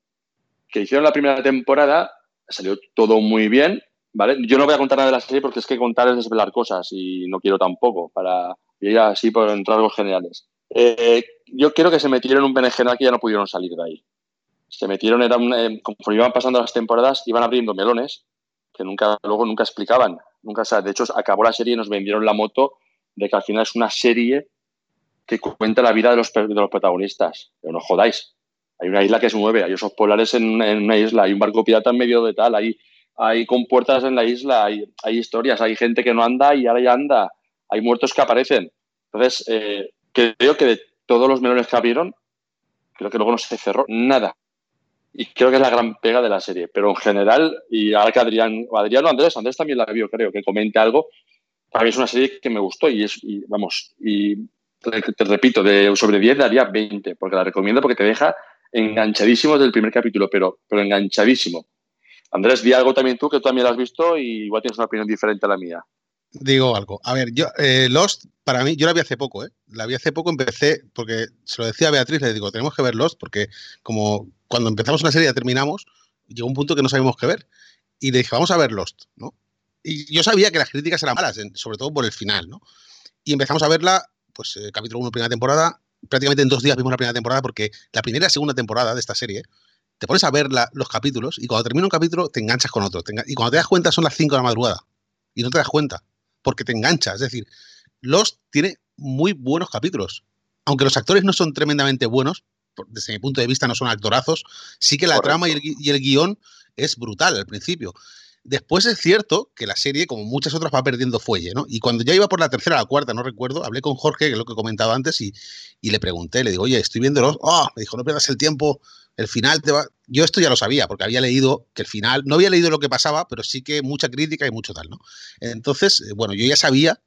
Que hicieron la primera temporada, salió todo muy bien, ¿vale? Yo no voy a contar nada de la serie porque es que contar es desvelar cosas y no quiero tampoco, para ir así por en rasgos generales. Eh, yo quiero que se metieron en un berenjenal que ya no pudieron salir de ahí. Se metieron, era eh, conforme iban pasando las temporadas, iban abriendo melones que nunca, luego nunca explicaban. Nunca, de hecho, acabó la serie y nos vendieron la moto de que al final es una serie que cuenta la vida de los, de los protagonistas. Pero no jodáis. Hay una isla que se mueve, hay osos polares en, una isla, hay un barco pirata en medio de tal, hay, hay compuertas en la isla, hay, hay, historias, hay gente que no anda y ahora ya anda, hay muertos que aparecen. Entonces, eh, creo que de todos los melones que abrieron, creo que luego no se cerró nada. Y creo que es la gran pega de la serie. Pero en general, y ahora que Adrián, o Adrián o Andrés, Andrés también la vio, creo, que comente algo, para mí es una serie que me gustó y es, vamos, y te, repito, de sobre 10 daría 20, porque la recomiendo porque te deja enganchadísimo desde el primer capítulo, pero, pero enganchadísimo. Andrés, di algo también tú, que tú también lo has visto y igual tienes una opinión diferente a la mía.
Digo algo. A ver, yo, eh, Lost, para mí, yo la vi hace poco, ¿eh? La vi hace poco, empecé, porque se lo decía a Beatriz, le digo, tenemos que ver Lost, porque como cuando empezamos una serie ya terminamos, llegó un punto que no sabíamos qué ver. Y le dije, vamos a ver Lost, ¿no? Y yo sabía que las críticas eran malas, sobre todo por el final, ¿no? Y empezamos a verla, pues eh, capítulo 1, primera temporada, prácticamente en dos días vimos la primera temporada porque la primera y la segunda temporada de esta serie te pones a ver los capítulos y cuando termina un capítulo te enganchas con otro. y cuando te das cuenta son las 5 de la madrugada y no te das cuenta porque te enganchas. Es decir, Lost tiene muy buenos capítulos. Aunque los actores no son tremendamente buenos, desde mi punto de vista no son actorazos, sí que la trama y el, y el guion es brutal al principio. Después es cierto que la serie, como muchas otras, va perdiendo fuelle, ¿no? Y cuando ya iba por la tercera o la cuarta, no recuerdo, hablé con Jorge, que es lo que he comentado antes, y, le pregunté, le digo, oye, estoy viendo los... ¡Oh! Me dijo, no pierdas el tiempo, el final te va... Yo esto ya lo sabía, porque había leído que el final, no había leído lo que pasaba, pero sí que mucha crítica y mucho tal, ¿no? Entonces, eh, bueno, yo ya sabía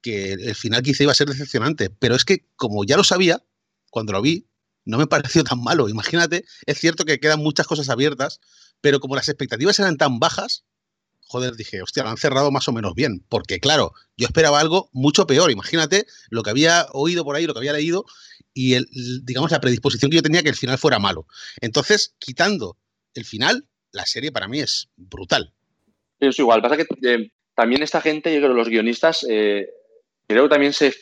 que el final quizá iba a ser decepcionante, pero es que como ya lo sabía, cuando lo vi, no me pareció tan malo. Imagínate, es cierto que quedan muchas cosas abiertas, pero como las expectativas eran tan bajas, joder, dije, hostia, lo han cerrado más o menos bien. Porque, claro, yo esperaba algo mucho peor. Imagínate lo que había oído por ahí, lo que había leído, y el, digamos la predisposición que yo tenía que el final fuera malo. Entonces, quitando el final, la serie para mí es brutal.
Es igual, pasa que eh, también esta gente, yo creo los guionistas, eh, creo que también se,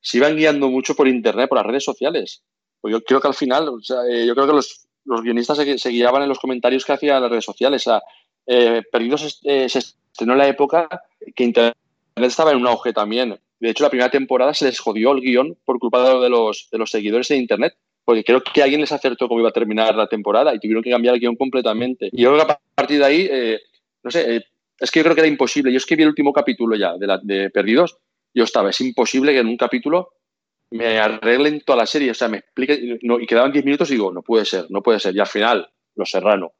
se, iban guiando mucho por internet, por las redes sociales. Pues yo creo que al final, eh, yo creo que los, los guionistas se, guiaban en los comentarios que hacían las redes sociales. O eh, Perdidos eh, se estrenó en la época que Internet estaba en un auge también. De hecho, la primera temporada se les jodió el guion por culpa de los, de los seguidores de Internet. Porque creo que alguien les acertó cómo iba a terminar la temporada y tuvieron que cambiar el guion completamente. Y yo creo que a partir de ahí, eh, no sé, es que yo creo que era imposible. Yo escribí el último capítulo ya de, la, de Perdidos. Yo estaba, es imposible que en un capítulo me arreglen toda la serie. O sea, me explique, y quedaban 10 minutos y digo, no puede ser, no puede ser. Y al final, Los Serrano,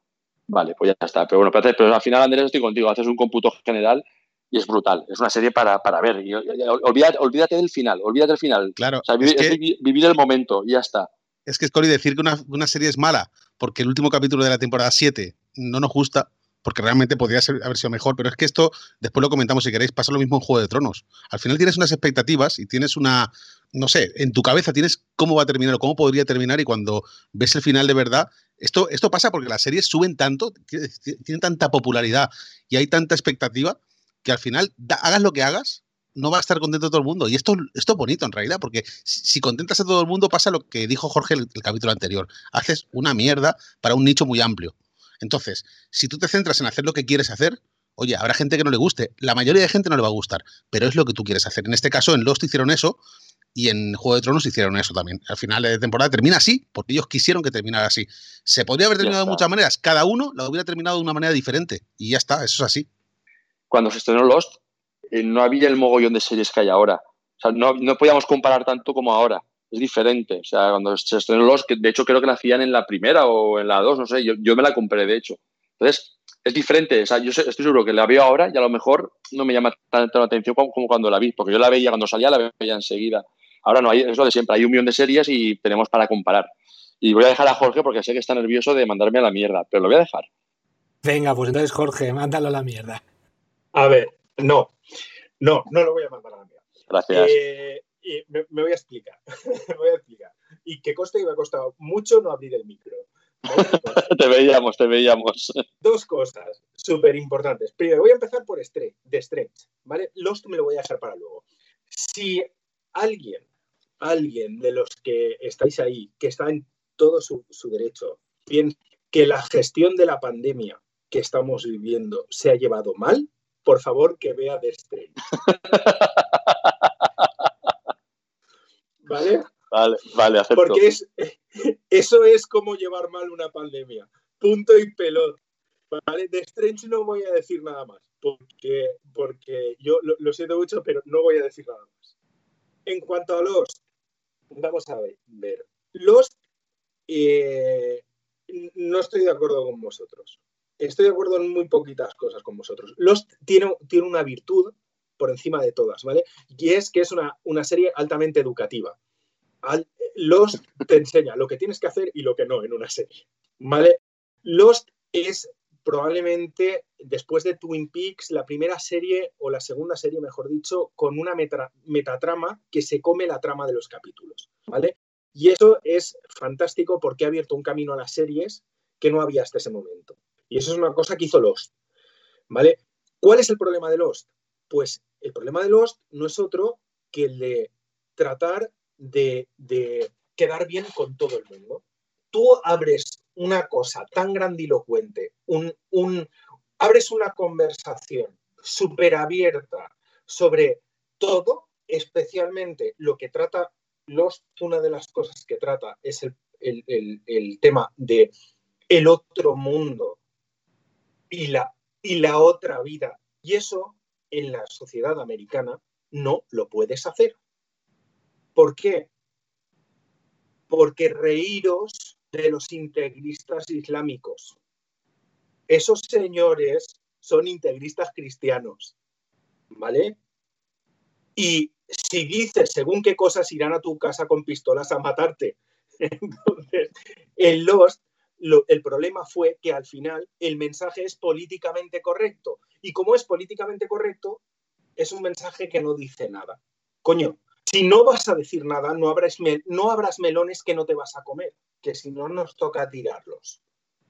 Vale, pues ya está. Pero bueno, pero, al final, Andrés, estoy contigo. Haces un cómputo general y es brutal. Es una serie para, ver. olvídate, del final, olvídate del final.
Claro.
vivir, el momento y ya está.
Es que, es Scori, decir que una, una, serie es mala porque el último capítulo de la temporada 7 no nos gusta, porque realmente podría ser, haber sido mejor, pero es que esto, después lo comentamos si queréis, pasa lo mismo en Juego de Tronos. Al final tienes unas expectativas y tienes una, no sé, en tu cabeza tienes cómo va a terminar o cómo podría terminar y cuando ves el final de verdad, esto, esto pasa porque las series suben tanto, tienen tanta popularidad y hay tanta expectativa que al final, hagas lo que hagas, no va a estar contento todo el mundo. Y esto, esto es bonito en realidad, porque si, contentas a todo el mundo pasa lo que dijo Jorge el, el capítulo anterior. Haces una mierda para un nicho muy amplio. Entonces, si tú te centras en hacer lo que quieres hacer, oye, habrá gente que no le guste. La mayoría de gente no le va a gustar, pero es lo que tú quieres hacer. En este caso, en Lost hicieron eso y en Juego de Tronos hicieron eso también. Al final de temporada termina así, porque ellos quisieron que terminara así. Se podría haber terminado de muchas maneras, cada uno lo hubiera terminado de una manera diferente y ya está, eso es así.
Cuando se estrenó Lost, eh, no había el mogollón de series que hay ahora. O sea, no, no podíamos comparar tanto como ahora es diferente. O sea, cuando se estrenó los, que de hecho creo que la hacían en la primera o en la dos, no sé, yo, yo me la compré de hecho. Entonces, es diferente. O sea, yo estoy seguro que la veo ahora y a lo mejor no me llama tanto la atención como, cuando la vi, porque yo la veía cuando salía, la veía enseguida. Ahora no, hay, es lo de siempre, hay un millón de series y tenemos para comparar. Y voy a dejar a Jorge porque sé que está nervioso de mandarme a la mierda, pero lo voy a dejar.
Venga, pues entonces Jorge, mándalo a la mierda.
A ver, no, no, no lo voy a mandar a la mierda.
Gracias.
Eh, me, voy a explicar. me voy a explicar. Y que coste que me ha costado mucho no abrir el micro.
te veíamos, te veíamos.
Dos cosas súper importantes. Primero, voy a empezar por Stretch, de Stretch, ¿vale? Lost me lo voy a dejar para luego. Si alguien, alguien de los que estáis ahí, que está en todo su, su derecho, piensa que la gestión de la pandemia que estamos viviendo se ha llevado mal, por favor que vea The Stretch. ¿Vale?
Vale, vale, acepto.
Porque es, eso es como llevar mal una pandemia. Punto y pelota. ¿Vale? De Strange no voy a decir nada más, porque, porque yo lo, lo, siento mucho, pero no voy a decir nada más. En cuanto a Lost, vamos a ver. Lost, eh, no estoy de acuerdo con vosotros. Estoy de acuerdo en muy poquitas cosas con vosotros. Lost tiene, tiene una virtud por encima de todas, ¿vale? Y es que es una, una serie altamente educativa. Lost te enseña lo que tienes que hacer y lo que no en una serie, ¿vale? Lost es probablemente después de Twin Peaks la primera serie o la segunda serie, mejor dicho, con una meta, metatrama que se come la trama de los capítulos, ¿vale? Y eso es fantástico porque ha abierto un camino a las series que no había hasta ese momento. Y eso es una cosa que hizo Lost, ¿vale? ¿Cuál es el problema de Lost? Pues el problema de Lost no es otro que el de tratar de, de quedar bien con todo el mundo. Tú abres una cosa tan grandilocuente, un, un, abres una conversación súper abierta sobre todo, especialmente lo que trata Lost, una de las cosas que trata es el, el, el, el tema de el otro mundo y la, y la otra vida. Y eso en la sociedad americana no lo puedes hacer. ¿Por qué? Porque reíros de los integristas islámicos. Esos señores son integristas cristianos, ¿vale? Y si dices según qué cosas irán a tu casa con pistolas a matarte, entonces en Lost lo, el problema fue que al final el mensaje es políticamente correcto. Y como es políticamente correcto, es un mensaje que no dice nada. Coño, si no vas a decir nada, no habrás, no habrás melones que no te vas a comer, que si no nos toca tirarlos.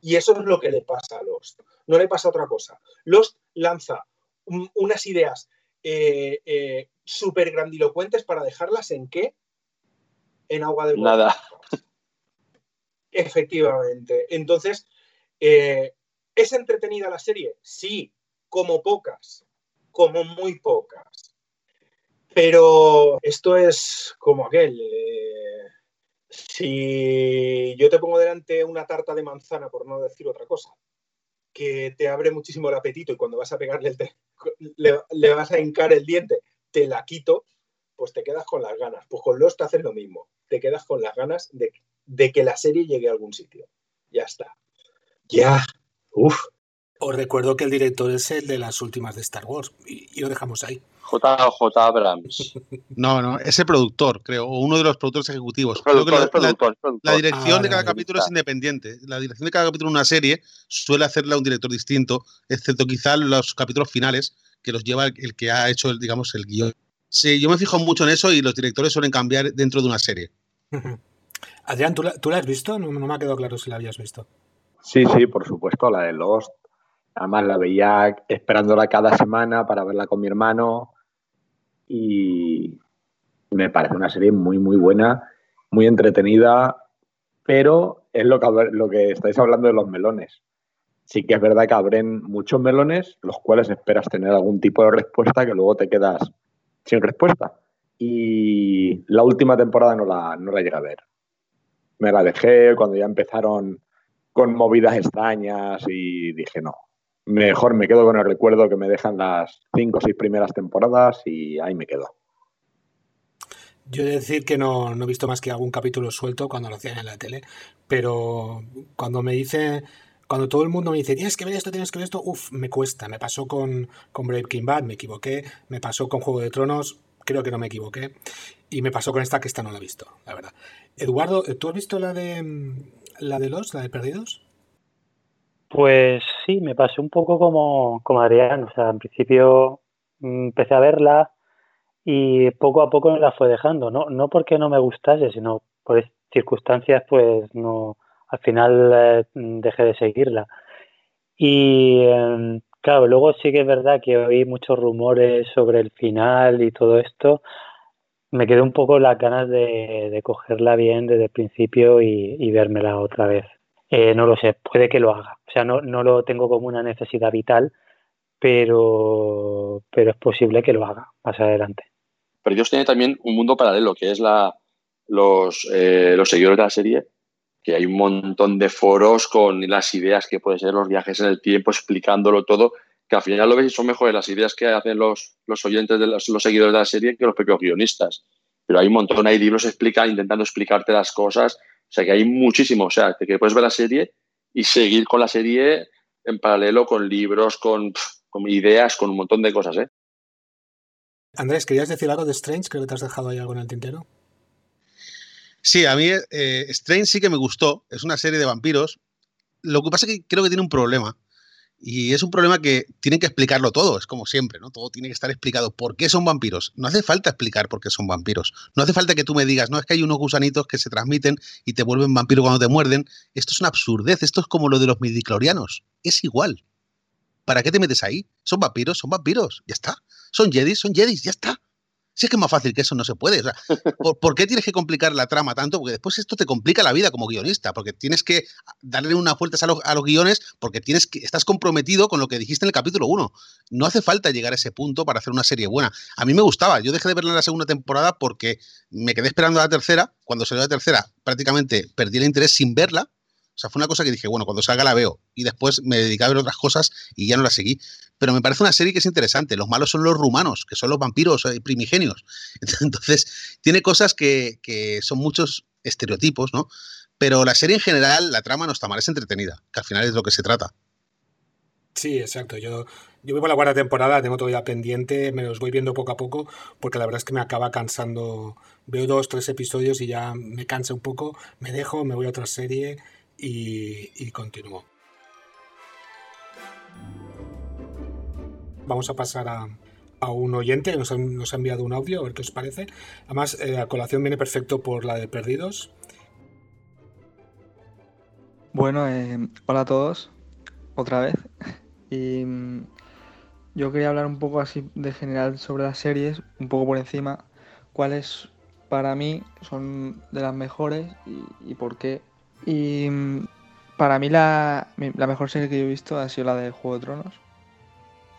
Y eso es lo que le pasa a Lost. No le pasa otra cosa. Lost lanza un, unas ideas eh, eh, súper grandilocuentes para dejarlas en qué? En agua de
Nada.
Efectivamente. Entonces, eh, ¿es entretenida la serie? Sí, como pocas, como muy pocas. Pero esto es como aquel. Eh, si yo te pongo delante una tarta de manzana, por no decir otra cosa, que te abre muchísimo el apetito y cuando vas a pegarle el le, le, vas a hincar el diente, te la quito, pues te quedas con las ganas. Pues con los te haces lo mismo. Te quedas con las ganas de, de que la serie llegue a algún sitio. Ya está. Ya. Uf.
Os recuerdo que el director es el de las últimas de Star Wars y, y lo dejamos ahí.
JJ Abrams.
No, no, es el productor, creo, o uno de los productores ejecutivos.
Productor,
creo que la,
productor, productor.
la dirección
Ah,
de cada capítulo es independiente. La dirección de cada capítulo de una serie suele hacerla un director distinto, excepto quizá los capítulos finales, que los lleva el, el que ha hecho, el, digamos, el guion. Sí, yo me fijo mucho en eso y los directores suelen cambiar dentro de una serie.
Adrián, ¿tú la, ¿tú la has visto? No, no me ha quedado claro si la habías visto.
Sí, sí, por supuesto, la de Lost. Además la veía esperándola cada semana para verla con mi hermano y me parece una serie muy, muy buena, muy entretenida, pero es lo que, lo que estáis hablando de los melones. Sí que es verdad que abren muchos melones, los cuales esperas tener algún tipo de respuesta que luego te quedas sin respuesta. Y la última temporada no la, no la llegué a ver. Me la dejé cuando ya empezaron con movidas extrañas y dije no. Mejor me quedo con el recuerdo que me dejan las cinco o seis primeras temporadas y ahí me quedo.
Yo he de decir que no, no, he visto más que algún capítulo suelto cuando lo hacían en la tele, pero cuando me dice, cuando todo el mundo me dice, tienes que ver esto, tienes que ver esto, uff, me cuesta. Me pasó con, con Breaking Bad, me equivoqué, me pasó con Juego de Tronos, creo que no me equivoqué, y me pasó con esta que esta no la he visto, la verdad. Eduardo, ¿tú has visto la de la de los, la de Perdidos?
Pues sí, me pasó un poco como, como Adrián. O sea, en principio mm, empecé a verla y poco a poco me la fue dejando. No, no porque no me gustase, sino por circunstancias, pues no, al final eh, dejé de seguirla. Y em, claro, luego sí que es verdad que oí muchos rumores sobre el final y todo esto. Me quedé un poco las ganas de, cogerla bien desde el principio y, vérmela otra vez. Eh, no lo sé, puede que lo haga. O sea, no, no lo tengo como una necesidad vital, pero, pero es posible que lo haga más adelante.
Pero Dios tiene también un mundo paralelo, que es la, los, eh, los seguidores de la serie, que hay un montón de foros con las ideas que pueden ser los viajes en el tiempo, explicándolo todo, que al final lo ves y son mejores las ideas que hacen los, los oyentes, de los, seguidores de la serie que los propios guionistas. Pero hay un montón, hay libros explica, intentando explicarte las cosas, o sea que hay muchísimo, o sea, que puedes ver la serie y seguir con la serie en paralelo con libros, con, con ideas, con un montón de cosas, ¿eh?
Andrés, ¿querías decir algo de Strange? Creo que te has dejado ahí algo en el tintero.
Sí, a mí eh, Strange sí que me gustó. Es una serie de vampiros. Lo que pasa es que creo que tiene un problema. Y es un problema que tienen que explicarlo todo, es como siempre, ¿no? Todo tiene que estar explicado. ¿Por qué son vampiros? No hace falta explicar por qué son vampiros. No hace falta que tú me digas, no, es que hay unos gusanitos que se transmiten y te vuelven vampiro cuando te muerden. Esto es una absurdez, esto es como lo de los midiclorianos. Es igual. ¿Para qué te metes ahí? Son vampiros, son vampiros, ya está. Son jedis, son jedis, ya está. Si es que es más fácil que eso no se puede. ¿por, qué tienes que complicar la trama tanto? Porque después esto te complica la vida como guionista, porque tienes que darle unas vueltas a, los guiones porque tienes que, estás comprometido con lo que dijiste en el capítulo 1. No hace falta llegar a ese punto para hacer una serie buena. A mí me gustaba. Yo dejé de verla en la segunda temporada porque me quedé esperando a la tercera. Cuando salió la tercera, prácticamente perdí el interés sin verla o sea, fue una cosa que dije, bueno, cuando salga la veo. Y después me dediqué a ver otras cosas y ya no la seguí. Pero me parece una serie que es interesante. Los malos son los rumanos, que son los vampiros eh, primigenios. Entonces, tiene cosas que, son muchos estereotipos, ¿no? Pero la serie en general, la trama no está mal, es entretenida, que al final es de lo que se trata.
Sí, exacto. Yo, yo vivo la cuarta temporada, tengo todavía pendiente, me los voy viendo poco a poco, porque la verdad es que me acaba cansando. Veo dos, tres episodios y ya me cansa un poco, me dejo, me voy a otra serie y, y continúo. Vamos a pasar a, a un oyente que nos ha, nos ha, enviado un audio, a ver qué os parece. Además, eh, a colación viene perfecto por la de Perdidos.
Bueno, eh, hola a todos, otra vez. Y mm, yo quería hablar un poco así de general sobre las series, un poco por encima, cuáles para mí son de las mejores y por qué y mm, para mí la, mejor serie que yo he visto ha sido la de Juego de Tronos.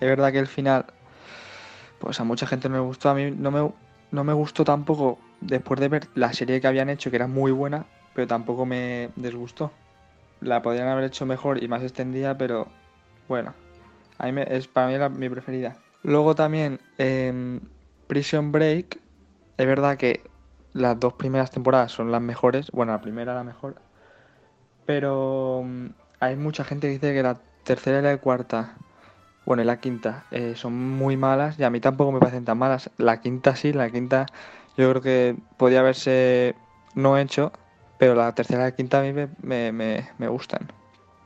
Es verdad que el final, pues a mucha gente no me gustó. A mí no me, no me gustó tampoco después de ver la serie que habían hecho, que era muy buena, pero tampoco me disgustó. La podrían haber hecho mejor y más extendida, pero bueno, a mí me, es para mí la, mi preferida. Luego también em, Prison Break, es verdad que las dos primeras temporadas son las mejores, bueno, la primera la mejor, pero mm, hay mucha gente que dice que la tercera y la cuarta, bueno, y la quinta, eh, son muy malas y a mí tampoco me parecen tan malas. La quinta sí, la quinta yo creo que podía haberse no hecho, pero la tercera y la quinta a mí me, me, gustan.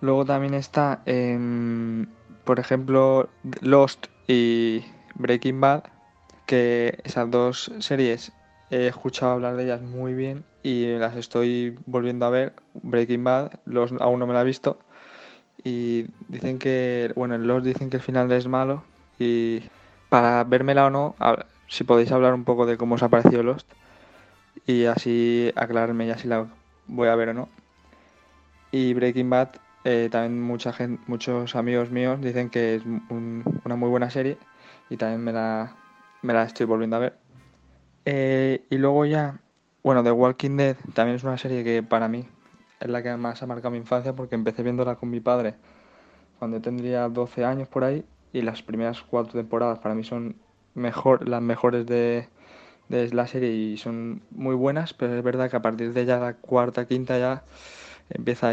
Luego también está, em, por ejemplo, Lost y Breaking Bad, que esas dos series he escuchado hablar de ellas muy bien y las estoy volviendo a ver. Breaking Bad, los, aún no me la he visto. Y dicen que, bueno, en los dicen que el final es malo. Y para vérmela o no, si podéis hablar un poco de cómo os ha parecido Lost. Y así aclararme ya si la voy a ver o no. Y Breaking Bad, eh, también mucha gente, muchos amigos míos dicen que es una muy buena serie. Y también me la, me la estoy volviendo a ver. Eh, y luego ya bueno, The Walking Dead también es una serie que para mí es la que más ha marcado mi infancia porque empecé viéndola con mi padre cuando tendría 12 años por ahí y las primeras cuatro temporadas para mí son mejor, las mejores de, la serie y son muy buenas, pero es verdad que a partir de ya la cuarta, quinta ya empieza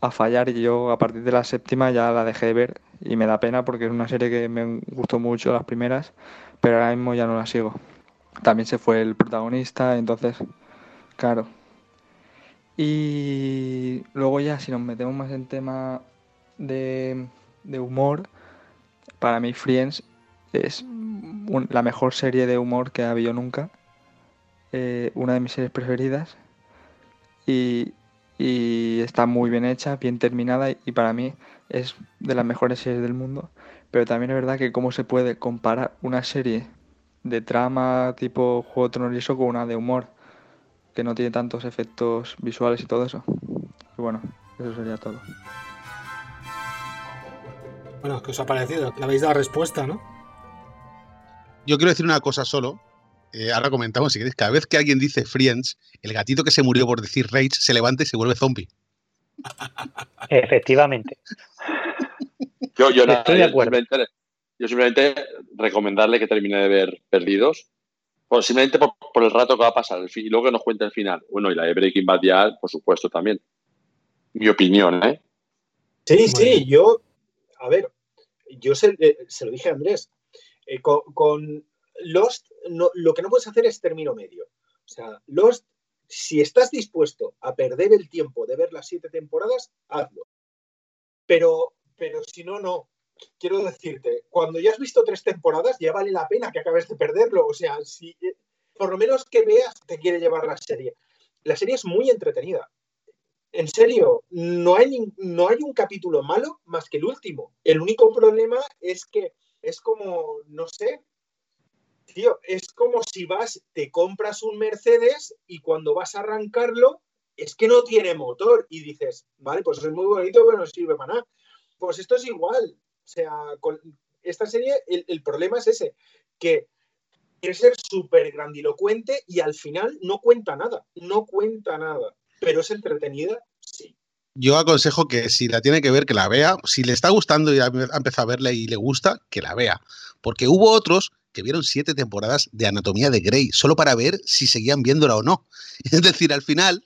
a fallar y yo a partir de la séptima ya la dejé de ver y me da pena porque es una serie que me gustó mucho las primeras, pero ahora mismo ya no la sigo también se fue el protagonista, entonces, claro. Y luego ya, si nos metemos más en tema de, humor, para mí Friends es la mejor serie de humor que ha habido nunca, eh, una de mis series preferidas. Y, y está muy bien hecha, bien terminada y para mí es de las mejores series del mundo. Pero también es verdad que cómo se puede comparar una serie de trama tipo Juego de Tronos y eso con una de humor que no tiene tantos efectos visuales y todo eso. Y bueno, eso sería todo.
Bueno, ¿qué os ha parecido? Le habéis dado respuesta, ¿no?
Yo quiero decir una cosa solo. Eh, ahora comentamos, si queréis, cada vez que alguien dice Friends, el gatito que se murió por decir Rage se levanta y se vuelve zombie.
Efectivamente.
Yo, yo,
Estoy de acuerdo.
Yo simplemente recomendarle que termine de ver Perdidos. Pues simplemente por, por el rato que va a pasar el fin- y luego que nos cuente el final. Bueno, y la de Breaking Bad ya, por supuesto, también. Mi opinión, ¿eh?
Sí, sí, yo, a ver, yo se, eh, se lo dije a Andrés, eh, con, con Lost no- lo que no puedes hacer es término medio. O sea, Lost, si estás dispuesto a perder el tiempo de ver las siete temporadas, hazlo. Pero, pero si no, no. Quiero decirte, cuando ya has visto tres temporadas, ya vale la pena que acabes de perderlo. O sea, si eh, por lo menos que veas, te quiere llevar la serie. La serie es muy entretenida. En serio, no hay, no hay un capítulo malo más que el último. El único problema es que es como, no sé, tío, es como si vas, te compras un Mercedes y cuando vas a arrancarlo, es que no tiene motor y dices, vale, pues es muy bonito, pero no sirve para nada. Pues esto es igual. O sea, con esta serie el, el problema es ese, que quiere ser súper grandilocuente y al final no cuenta nada, no cuenta nada, pero es entretenida, sí.
Yo aconsejo que si la tiene que ver, que la vea. Si le está gustando y ha empezado a verla y le gusta, que la vea. Porque hubo otros que vieron siete temporadas de Anatomía de Grey, solo para ver si seguían viéndola o no. Es decir, al final,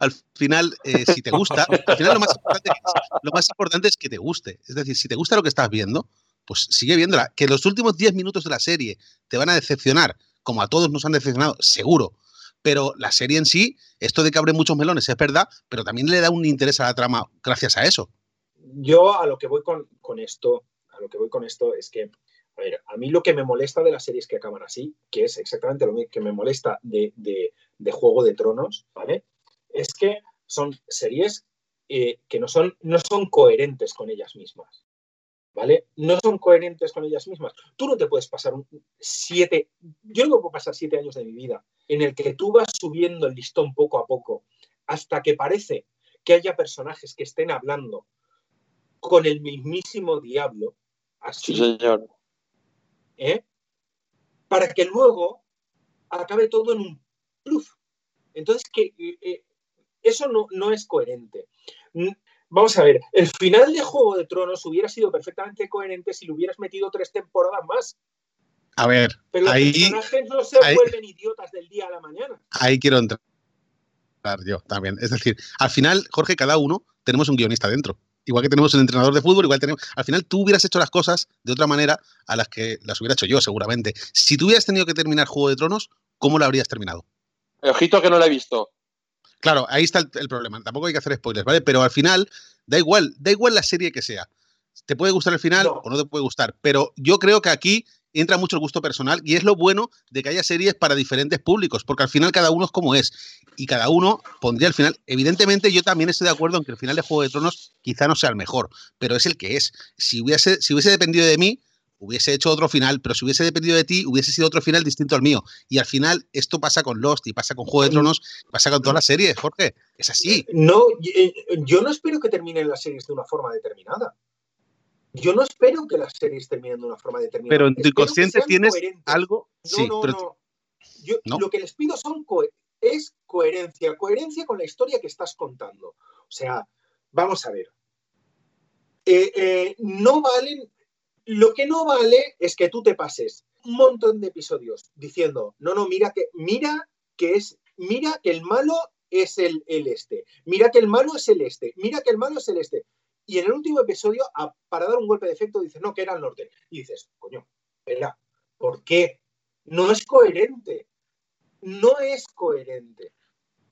al final, eh, si te gusta, al final lo más, importante es, que te guste. Es decir, si te gusta lo que estás viendo, pues sigue viéndola. Que los últimos 10 minutos de la serie te van a decepcionar, como a todos nos han decepcionado, seguro. Pero la serie en sí, esto de que abre muchos melones es verdad, pero también le da un interés a la trama gracias a eso.
Yo a lo que voy con esto, a lo que voy con esto es que, a ver, a mí lo que me molesta de las series que acaban así, que es exactamente lo que me molesta de, de- Juego de Tronos, ¿vale? Es que son series eh, que no son, no son coherentes con ellas mismas. ¿Vale? No son coherentes con ellas mismas. Tú no te puedes pasar un- siete, yo no puedo pasar siete años de mi vida en el que tú vas subiendo el listón poco a poco hasta que parece que haya personajes que estén hablando con el mismísimo diablo, así,
Sí, señor.
¿Eh? para que luego acabe todo en un pluf. Entonces, que eh, eh, eso no, no es coherente. Mm, Vamos a ver, el final de Juego de Tronos hubiera sido perfectamente coherente si le hubieras metido tres temporadas más.
A ver,
Pero los
ahí,
personajes no se
ahí-
vuelven idiotas del día a la mañana.
ahí quiero entrar yo también. Es decir, al final, Jorge, cada uno tenemos un guionista dentro. Igual que tenemos un entrenador de fútbol, igual tenemos. Al final, tú hubieras hecho las cosas de otra manera a las que las hubiera hecho yo, seguramente. Si tú hubieras tenido que terminar Juego de Tronos, ¿cómo lo habrías terminado?
Ojito que no la he visto.
Claro, ahí está el, el problema. Tampoco hay que hacer spoilers, ¿vale? Pero al final, da igual, da igual la serie que sea. Te puede gustar el final
No.
o no te puede gustar. Pero yo creo que aquí entra mucho el gusto personal y es lo bueno de que haya series para diferentes públicos, porque al final cada uno es como es. Y cada uno pondría el final. Evidentemente, yo también estoy de acuerdo en que el final de Juego de Tronos quizá no sea el mejor, pero es el que es. Si hubiese, si hubiese dependido de mí, hubiese hecho otro final, pero si hubiese dependido de ti, hubiese sido otro final distinto al mío. Y al final, esto pasa con Lost y pasa con Juego de Tronos, pasa con todas las series, Jorge. Es así.
No, eh, yo no espero que terminen las series de una forma determinada. Yo no espero que las series terminen de una forma determinada.
Pero en tu inconsciente tienes
coherentes.
algo.
No,
sí,
no,
pero
no. Yo
No.
lo que les pido son co- es coherencia, coherencia con la historia que estás contando. O sea, vamos a ver. Eh, eh, no valen. Lo que no vale es que tú te pases un montón de episodios diciendo, no, no, mira que, mira que es, mira que el malo es el, el este, mira que el malo es el este, mira que el malo es el este. Y en el último episodio, para dar un golpe de efecto, dices, no, que era el norte. Y dices, coño, espera, ¿por qué? No es coherente. No es coherente.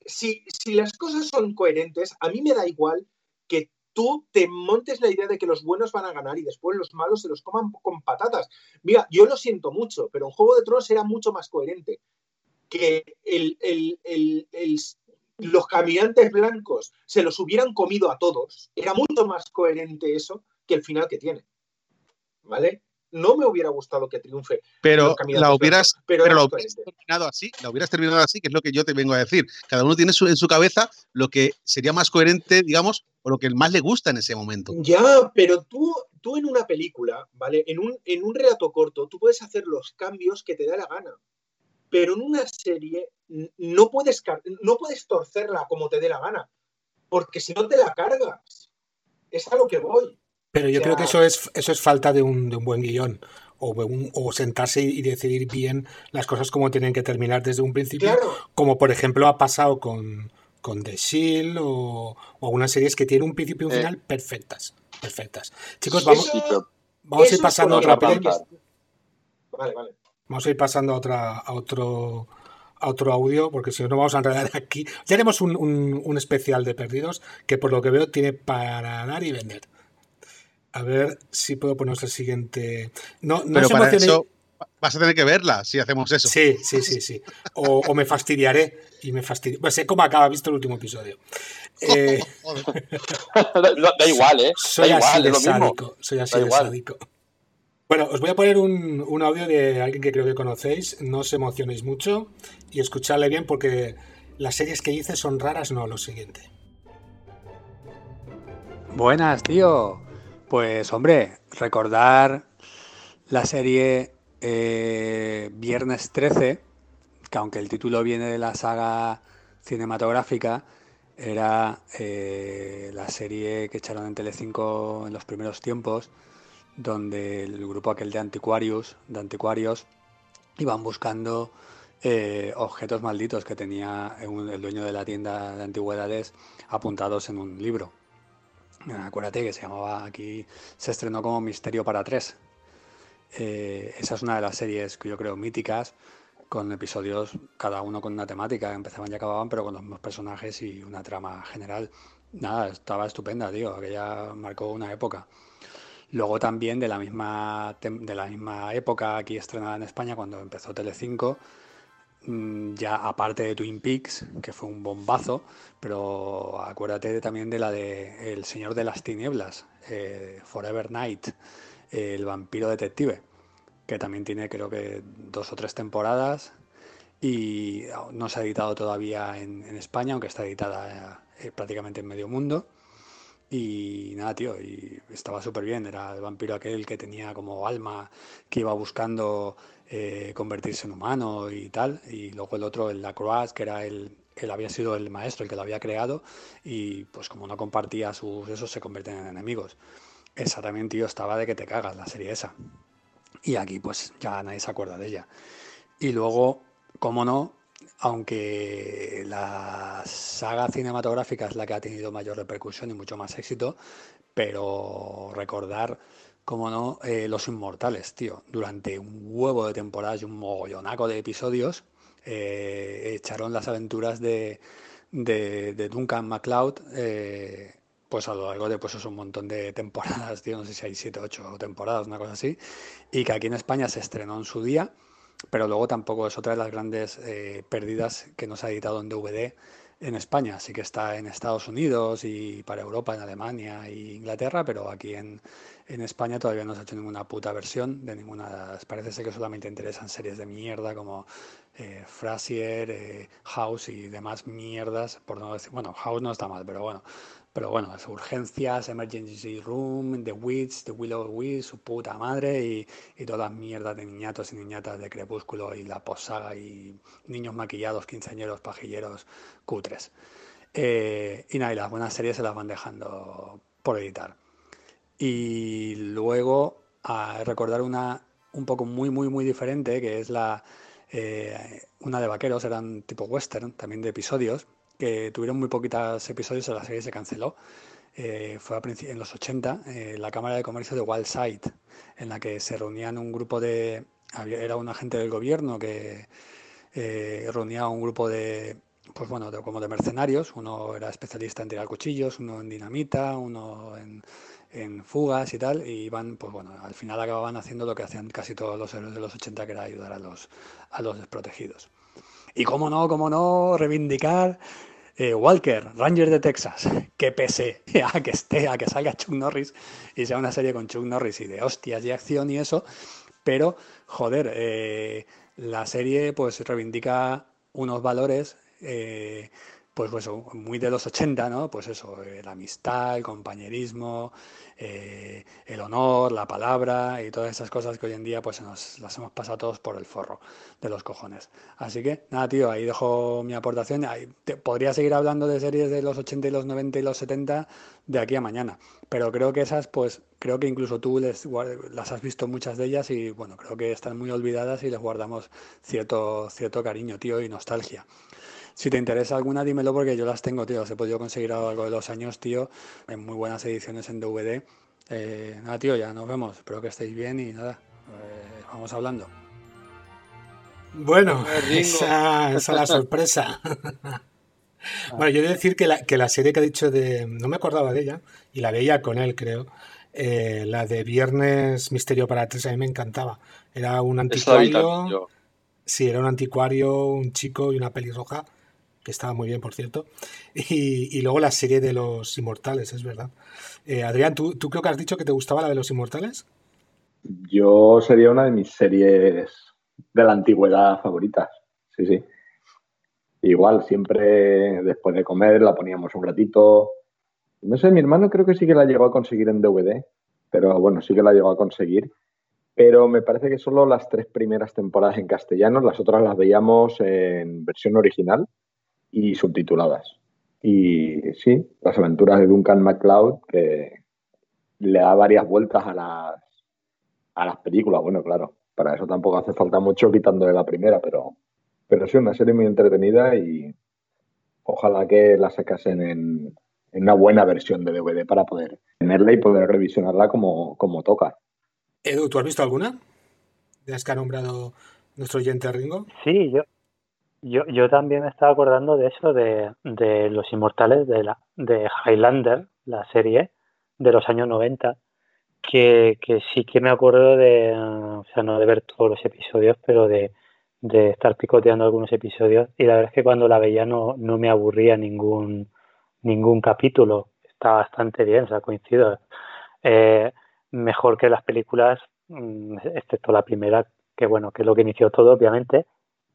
Si, si las cosas son coherentes, a mí me da igual que tú te montes la idea de que los buenos van a ganar y después los malos se los coman con patatas. Mira, yo lo siento mucho, pero en Juego de Tronos era mucho más coherente que el- el- el- los caminantes blancos se los hubieran comido a todos, era mucho más coherente eso que el final que tiene. ¿Vale? No me hubiera gustado que triunfe.
Pero la hubieras,
blancos, pero
pero la hubieras terminado así, la hubieras terminado así, que es lo que yo te vengo a decir. Cada uno tiene su- en su cabeza lo que sería más coherente, digamos, o lo que más le gusta en ese momento.
Ya, pero tú, tú en una película, ¿vale? En un, en un relato corto, tú puedes hacer los cambios que te da la gana. Pero en una serie no puedes, no puedes torcerla como te dé la gana. Porque si no te la cargas. Es a lo que voy.
Pero yo
O sea-
creo que eso es, eso es falta de un, de un buen guion. O, de un- o sentarse y decidir bien las cosas como tienen que terminar desde un principio.
Claro.
Como por ejemplo ha pasado con, con The Shield o, o algunas series que tienen un principio y un
Eh.
final perfectas. Perfectas. Chicos, vamos,
Eso-
vamos a ir pasando a otra
otra. Vale, vale.
Vamos a ir pasando a otra, a otro, a otro audio, porque si no nos vamos a enredar aquí. Ya haremos un, un- un especial de perdidos que por lo que veo tiene para dar y vender. A ver si puedo ponernos el siguiente. No, no
Pero
se
para
emocione-
eso vas a tener que verla si hacemos eso.
Sí, sí, sí, sí. O, o me fastidiaré y me fastidio. Pues sé cómo acaba, visto el último episodio. Eh,
da, da igual, ¿eh?
soy
da
así
igual,
de
es lo mismo.
sádico. Soy así
Da
de
igual.
sádico. Bueno, os voy a poner un, un audio de alguien que creo que conocéis. No os emocionéis mucho y escuchadle bien porque las series que dice son raras, no lo siguiente.
Buenas, tío. Pues hombre, recordar la serie eh, Viernes 13, que aunque el título viene de la saga cinematográfica, era eh, la serie que echaron en Telecinco en los primeros tiempos, donde el grupo aquel de anticuarios, de anticuarios, iban buscando eh, objetos malditos que tenía el dueño de la tienda de antigüedades apuntados en un libro. Eh, Acuérdate que se llamaba aquí, se estrenó como Misterio para tres. Eh, esa es una de las series que yo creo míticas, con episodios cada uno con una temática, empezaban y acababan, pero con los mismos personajes y una trama general. Nada, estaba estupenda, tío, aquella marcó una época. Luego también de la misma, de la misma época aquí estrenada en España, cuando empezó Telecinco, mm, ya aparte de Twin Peaks, que fue un bombazo, pero acuérdate también de la de El Señor de las Tinieblas, eh, Forever Night, el vampiro detective, que también tiene creo que dos o tres temporadas y no se ha editado todavía en, en España, aunque está editada eh, prácticamente en medio mundo. Y nada, tío, y estaba súper bien. Era el vampiro aquel que tenía como alma, que iba buscando eh, convertirse en humano y tal. Y luego el otro, el Lacroix, que era el, él había sido el maestro, el que lo había creado. Y pues como no compartía sus esos, se convierten en enemigos. Esa también, tío, estaba de que te cagas, la serie esa. Y aquí pues ya nadie se acuerda de ella. Y luego, como no, aunque la saga cinematográfica es la que ha tenido mayor repercusión y mucho más éxito, pero recordar, como no, eh, Los Inmortales, tío. Durante un huevo de temporadas y un mogollonaco de episodios, eh, echaron las aventuras de, de, de Duncan MacLeod, eh, pues a lo largo de pues eso, un montón de temporadas, tío, no sé si hay 7 o 8 temporadas, una cosa así, y que aquí en España se estrenó en su día, pero luego tampoco es otra de las grandes eh, pérdidas que no se ha editado en DVD en España. Sí que está en Estados Unidos y para Europa, en Alemania e Inglaterra, pero aquí en, en España todavía no se ha hecho ninguna puta versión de ninguna de las. Parece ser que solamente interesan series de mierda como eh, Frasier, eh, House y demás mierdas, por no decir. Bueno, House no está mal, pero bueno. Pero bueno, las urgencias, Emergency Room, The Witch, The Willow Witch, su puta madre y, y todas mierdas de niñatos y niñatas de Crepúsculo y la posaga y niños maquillados, quinceañeros, pajilleros, cutres. Eh, y nada, y las buenas series se las van dejando por editar. Y luego a recordar una un poco muy, muy, muy diferente, que es la eh, una de vaqueros, eran tipo western, también de episodios, que tuvieron muy poquitos episodios y la serie se canceló. Eh, fue a en los 80, eh, la Cámara de Comercio de Wildside, en la que se reunían un grupo de... había- era un agente del gobierno que eh, reunía un grupo de, pues bueno, como de mercenarios. Uno era especialista en tirar cuchillos, uno en dinamita, uno en, en fugas y tal. Y iban, pues bueno, al final acababan haciendo lo que hacían casi todos los héroes de los 80, que era ayudar a los, a los desprotegidos. Y cómo no, cómo no, reivindicar eh, Walker, Ranger de Texas, que pese a que esté, a que salga Chuck Norris y sea una serie con Chuck Norris y de hostias y acción y eso, pero, joder, eh, la serie pues reivindica unos valores eh, pues, pues muy de los 80, ¿no? Pues eso, eh, la amistad, el compañerismo, eh, el honor, la palabra y todas esas cosas que hoy en día pues nos las hemos pasado todos por el forro de los cojones. Así que nada, tío, ahí dejo mi aportación. podría seguir hablando de series de los 80 y los 90 y los 70 de aquí a mañana, pero creo que esas pues creo que incluso tú les, las has visto muchas de ellas y bueno, creo que están muy olvidadas y les guardamos cierto, cierto cariño, tío, y nostalgia. Si te interesa alguna, dímelo porque yo las tengo, tío. Las he podido conseguir a lo largo de los años, tío, en muy buenas ediciones en DVD. Eh, nada, tío, ya nos vemos. Espero que estéis bien y nada, eh, vamos hablando.
Bueno, esa, es la sorpresa. bueno, yo he de decir que la, que la serie que ha dicho de. No me acordaba de ella, y la veía con él, creo. Eh, la de Viernes Misterio para tres, a mí me encantaba. Era un anticuario. Sí, era un anticuario, un chico y una pelirroja que estaba muy bien, por cierto. Y, luego la serie de los inmortales, es verdad. Eh, Adrián, ¿tú, ¿tú creo que has dicho que te gustaba la de los inmortales?
Yo sería una de mis series de la antigüedad favoritas. Sí, sí. Igual, siempre después de comer la poníamos un ratito. No sé, mi hermano creo que sí que la llegó a conseguir en DVD, pero bueno, sí que la llegó a conseguir. Pero me parece que solo las tres primeras temporadas en castellano, las otras las veíamos en versión original y subtituladas. Y sí, las aventuras de Duncan MacLeod, que le da varias vueltas a las, a las películas. Bueno, claro, para eso tampoco hace falta mucho quitándole la primera, pero, pero sí, una serie muy entretenida y ojalá que la sacasen en, en una buena versión de DVD para poder tenerla y poder revisionarla como, como toca.
Edu, ¿tú has visto alguna? ¿De las que ha nombrado nuestro oyente Ringo?
Sí, yo, yo, yo también me estaba acordando de eso, de, de Los Inmortales, de, la, de Highlander, la serie de los años 90, que, que sí que me acuerdo de, o sea, no de ver todos los episodios, pero de, de estar picoteando algunos episodios y la verdad es que cuando la veía no, no me aburría ningún, ningún capítulo, está bastante bien, o sea, coincido. Eh, mejor que las películas, mm, excepto la primera, que bueno, que es lo que inició todo, obviamente,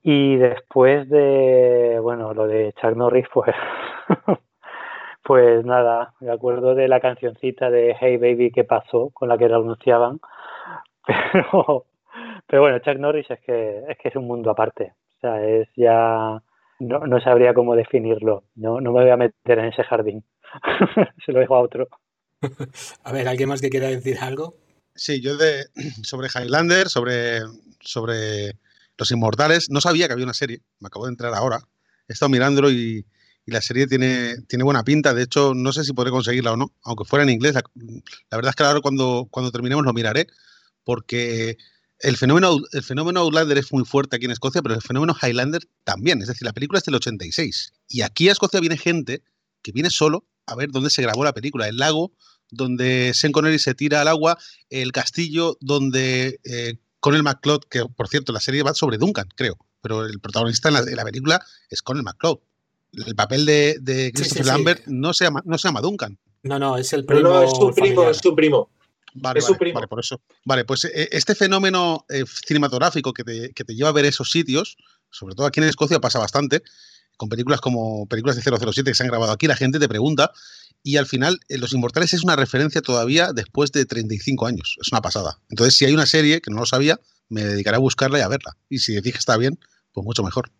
y después de, bueno, lo de Chuck Norris, pues, pues nada, me acuerdo de la cancioncita de Hey Baby, ¿qué pasó? Con la que lo anunciaban. Pero, pero bueno, Chuck Norris es que, es que es un mundo aparte. O sea, es ya, no, no sabría cómo definirlo. No, no me voy a meter en ese jardín. Se lo dejo a otro.
A ver, ¿alguien más que quiera decir algo?
Sí, yo de sobre Highlander, sobre, sobre los Inmortales, no sabía que había una serie, me acabo de entrar ahora. He estado mirándolo y, la serie tiene, tiene buena pinta. De hecho, no sé si podré conseguirla o no, aunque fuera en inglés. La, verdad es que ahora cuando, cuando terminemos lo miraré, porque el fenómeno, el fenómeno Outlander es muy fuerte aquí en Escocia, pero el fenómeno Highlander también. Es decir, la película es del 86. Y aquí a Escocia viene gente que viene solo a ver dónde se grabó la película. El lago donde Sean Connery se tira al agua, el castillo donde eh, Conel McCloud, que por cierto la serie va sobre Duncan, creo, pero el protagonista en la, película es Conel McCloud. El papel de, Christopher Lambert No, se llama, no se llama Duncan.
No, no, es el primo.
No, es su primo, es su primo.
Vale, es su primo. vale, por eso. Vale, pues eh, este fenómeno eh, cinematográfico que te, que te, lleva a ver esos sitios, sobre todo aquí en Escocia pasa bastante, con películas como películas de 007 que se han grabado aquí, la gente te pregunta y al final eh, Los Inmortales es una referencia todavía después de 35 años. Es una pasada. Entonces, si hay una serie que no lo sabía, me dedicaré a buscarla y a verla. Y si decís que está bien, pues mucho mejor.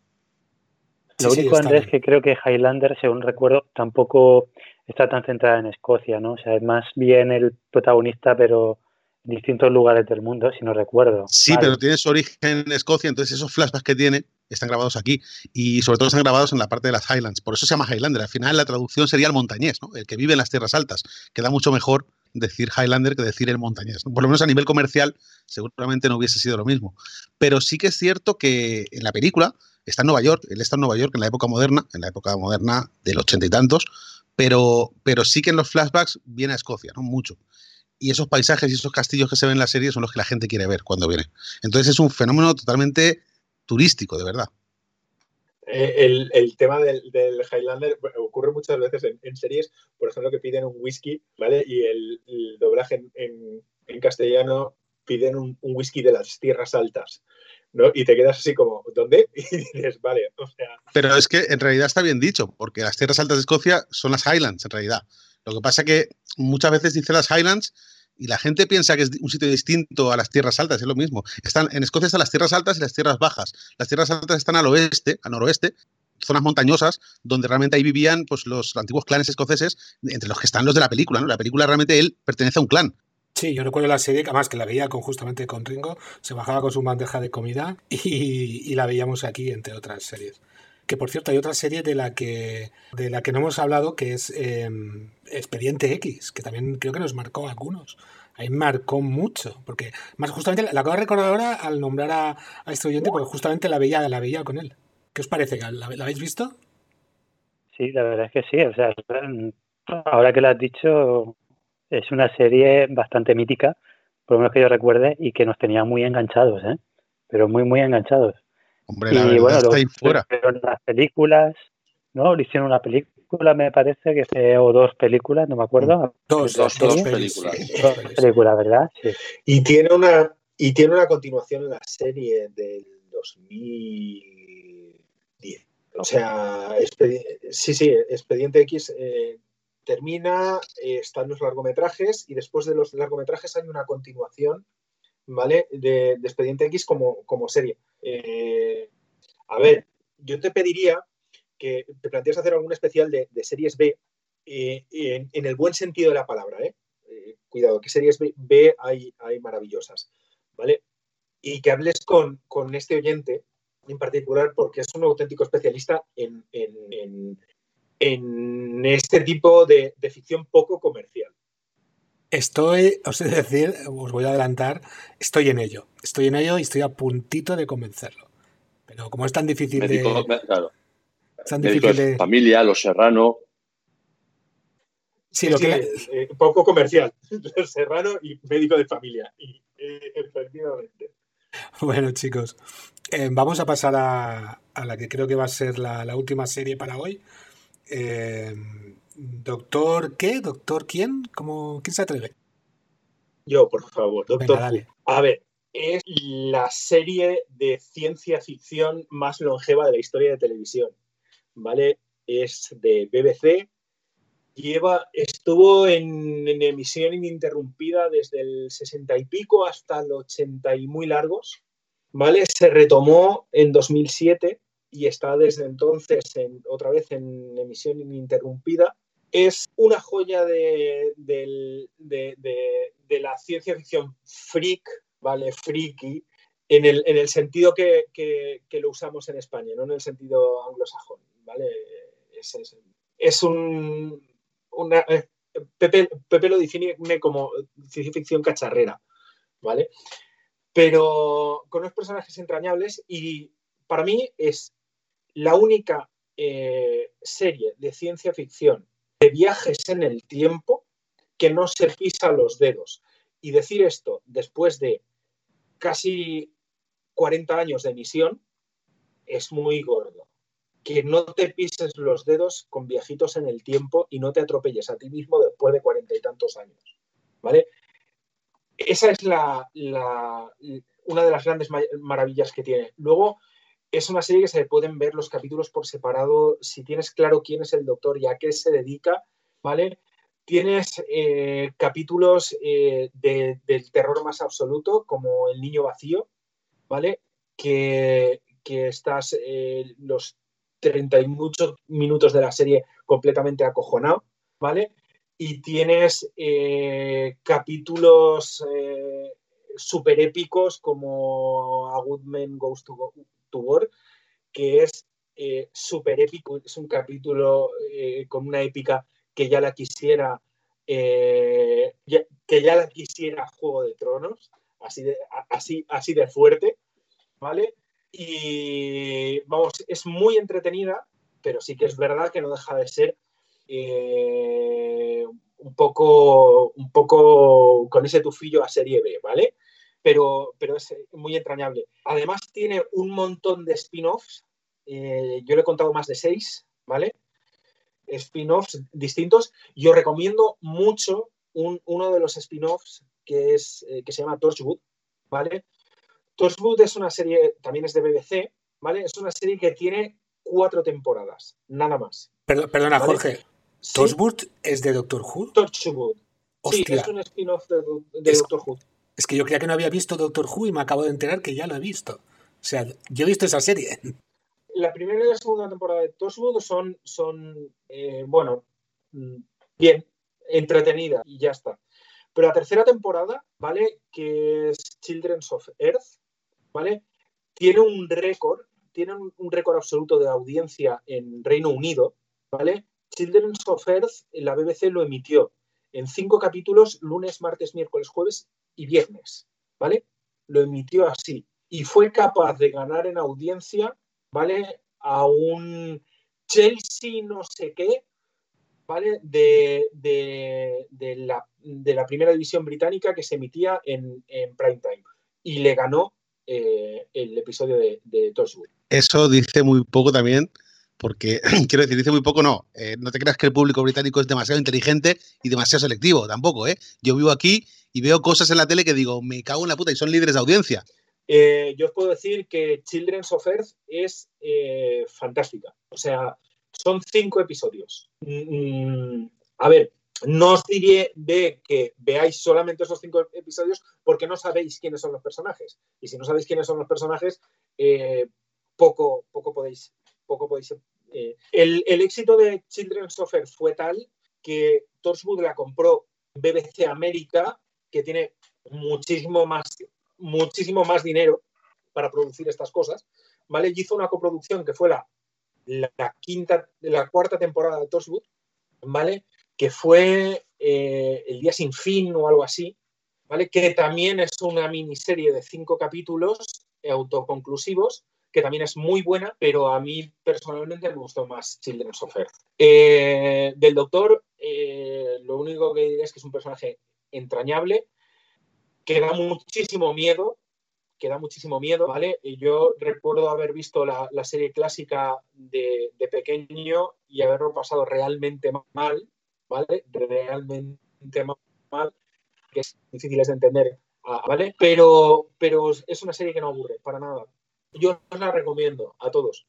Lo único, Andrés, que creo que Highlander, según recuerdo, tampoco está tan centrada en Escocia, ¿no? O sea, es más bien el protagonista, pero en distintos lugares del mundo, si no recuerdo.
Sí, pero tiene su origen en Escocia, entonces esos flashbacks que tiene están grabados aquí y sobre todo están grabados en la parte de las Highlands. Por eso se llama Highlander. Al final la traducción sería el montañés, ¿no? el que vive en las tierras altas. Queda mucho mejor decir Highlander que decir el montañés. Por lo menos a nivel comercial seguramente no hubiese sido lo mismo. Pero sí que es cierto que en la película está en Nueva York, él está en Nueva York en la época moderna, en la época moderna del ochenta y tantos, pero, pero sí que en los flashbacks viene a Escocia, ¿no? Mucho y esos paisajes y esos castillos que se ven en la serie son los que la gente quiere ver cuando viene. Entonces es un fenómeno totalmente turístico, de verdad.
Eh, el, el, tema del, del, Highlander ocurre muchas veces en, en, series, por ejemplo, que piden un whisky, ¿vale? Y el, el doblaje en, en, en, castellano piden un, un, whisky de las tierras altas, ¿no? Y te quedas así como, ¿dónde? Y dices, vale, o sea...
Pero es que en realidad está bien dicho, porque las tierras altas de Escocia son las Highlands, en realidad. Lo que pasa que muchas veces dice las Highlands y la gente piensa que es un sitio distinto a las tierras altas, es lo mismo. Están, en Escocia están las tierras altas y las tierras bajas. Las tierras altas están al oeste, al noroeste, zonas montañosas, donde realmente ahí vivían pues, los antiguos clanes escoceses, entre los que están los de la película. ¿no? La película realmente él pertenece a un clan.
Sí, yo recuerdo la serie, además que la veía con, justamente con Ringo, se bajaba con su bandeja de comida y, y la veíamos aquí, entre otras series. Que por cierto, hay otra serie de la que, de la que no hemos hablado, que es eh, Expediente X, que también creo que nos marcó a algunos. Ahí marcó mucho, porque más justamente la acabo de recordar ahora al nombrar a, a este oyente, porque justamente la veía, la veía con él. ¿Qué os parece? ¿La, ¿La, habéis visto?
Sí, la verdad es que sí. O sea, ahora que lo has dicho, es una serie bastante mítica, por lo menos que yo recuerde, y que nos tenía muy enganchados, ¿eh? Pero muy, muy enganchados.
Hombre, la y bueno, está ahí fuera.
las películas, ¿no? Le hicieron una película, me parece, que fue, o dos películas, no me acuerdo.
Dos, dos, dos películas.
Dos películas, ¿verdad? Sí.
Y tiene una y tiene una continuación en la serie del 2010. O sea, sí, sí, Expediente X eh, termina, eh, están los largometrajes y después de los largometrajes hay una continuación, ¿vale? De, de Expediente X como, como serie. Eh, a ver, yo te pediría que te plantees hacer algún especial de, de series B eh, en, en, el buen sentido de la palabra, ¿eh? eh cuidado, que series B, hay, hay, maravillosas, ¿vale? Y que hables con, con, este oyente en particular porque es un auténtico especialista en, en, en este tipo de, de ficción poco comercial.
Estoy, os he de decir, os voy a adelantar, estoy en ello. Estoy en ello y estoy a puntito de convencerlo. Pero como es tan difícil
Médico,
de.
Claro.
Es tan difícil de.
Familia, Los Serrano.
Sí, lo sí, que. Eh, poco comercial. Los Serrano y médico de familia. Y, eh, efectivamente.
Bueno, chicos, eh, vamos a pasar a, a, la que creo que va a ser la, la última serie para hoy. Eh, Doctor, ¿qué? ¿Doctor quién? ¿Cómo, ¿Quién se atreve?
Yo, por favor, Doctor.
Venga, dale.
A ver, es la serie de ciencia ficción más longeva de la historia de televisión. ¿Vale? Es de BBC. Lleva, estuvo en, en emisión ininterrumpida desde el 60 y pico hasta el 80 y muy largos. ¿Vale? Se retomó en 2007 y está desde entonces en, otra vez en emisión ininterrumpida. Es una joya de, de, de, la ciencia ficción freak, ¿vale? Friki, en el, en el sentido que, que, lo usamos en España, no en el sentido anglosajón, ¿vale? Es, es, es un... Eh, Pepe, Pepe, lo define como ciencia ficción cacharrera, ¿vale? Pero con unos personajes entrañables y para mí es la única eh, serie de ciencia ficción de viajes en el tiempo que no se pisa los dedos. Y decir esto después de casi 40 años de emisión es muy gordo. Que no te pises los dedos con viajitos en el tiempo y no te atropelles a ti mismo después de cuarenta y tantos años. ¿Vale? Esa es la, la, una de las grandes maravillas que tiene. Luego, es una serie que se pueden ver los capítulos por separado. Si tienes claro quién es el doctor y a qué se dedica, ¿vale? Tienes eh, capítulos eh, de, del terror más absoluto, como El Niño Vacío, ¿vale? Que, que estás eh, los 30 y muchos minutos de la serie completamente acojonado, ¿vale? Y tienes capítulos súper épicos como A Good Man Goes to, Go, War, que es eh, súper épico, es un capítulo eh, con una épica que ya la quisiera, eh, que ya la quisiera Juego de Tronos, así de, así, así de fuerte, ¿vale? Y vamos, es muy entretenida, pero sí que es verdad que no deja de ser eh, un, poco, un poco con ese tufillo a serie B, ¿vale? Pero, pero es muy entrañable. Además tiene un montón de spin-offs eh, yo le he contado más de seis, ¿vale? Spin-offs distintos. Yo recomiendo mucho uno de los spin-offs que, es, eh, que se llama Torchwood, ¿vale? Torchwood es una serie, también es de BBC, ¿vale? Es una serie que tiene cuatro temporadas, nada más.
perdona, Jorge. ¿Torchwood es de Doctor Who?
Torchwood. Sí, es un spin-off de, Doctor Who.
Es que yo creía que no había visto Doctor Who y me acabo de enterar que ya lo he visto. O sea, yo he visto esa serie.
La primera y la segunda temporada de Torchwood son, son eh, bueno, mm, bien, entretenidas y ya está. Pero la tercera temporada, ¿vale? Que es Children's of Earth, ¿vale? Tiene un récord, tiene un récord absoluto de audiencia en Reino Unido, ¿vale? Children's of Earth, la BBC lo emitió en cinco capítulos, lunes, martes, miércoles, jueves y viernes, ¿vale? Lo emitió así. Y fue capaz de ganar en audiencia, ¿vale? A un Chelsea no sé qué, ¿vale? De, la, primera división británica que se emitía en, prime time. Y le ganó eh, el episodio de, de
Eso dice muy poco también porque quiero decir, dice muy poco, no. Eh, no te creas que el público británico es demasiado inteligente y demasiado selectivo, tampoco, ¿eh? Yo vivo aquí y veo cosas en la tele que digo, me cago en la puta y son líderes de audiencia.
Eh, yo os puedo decir que Children's of Earth es eh, fantástica. O sea, son cinco episodios. Mm, a ver, no os diré de que veáis solamente esos cinco episodios porque no sabéis quiénes son los personajes. Y si no sabéis quiénes son los personajes, poco, poco podéis poco podéis... Eh, el, éxito de Children's of Earth fue tal que Torchwood la compró BBC América, que tiene muchísimo más, muchísimo más dinero para producir estas cosas, ¿vale? Y hizo una coproducción que fue la, la, quinta, la cuarta temporada de Torchwood, ¿vale? Que fue eh, El Día Sin Fin o algo así, ¿vale? Que también es una miniserie de cinco capítulos autoconclusivos que también es muy buena, pero a mí personalmente me gustó más Children's of Earth. Del Doctor, eh, lo único que diré es que es un personaje entrañable, que da muchísimo miedo, que da muchísimo miedo, ¿vale? Y yo recuerdo haber visto la, serie clásica de, pequeño y haberlo pasado realmente mal, ¿vale? Realmente mal, que es difícil de entender, ah, ¿vale? Pero, pero es una serie que no aburre, para nada yo os la recomiendo a todos.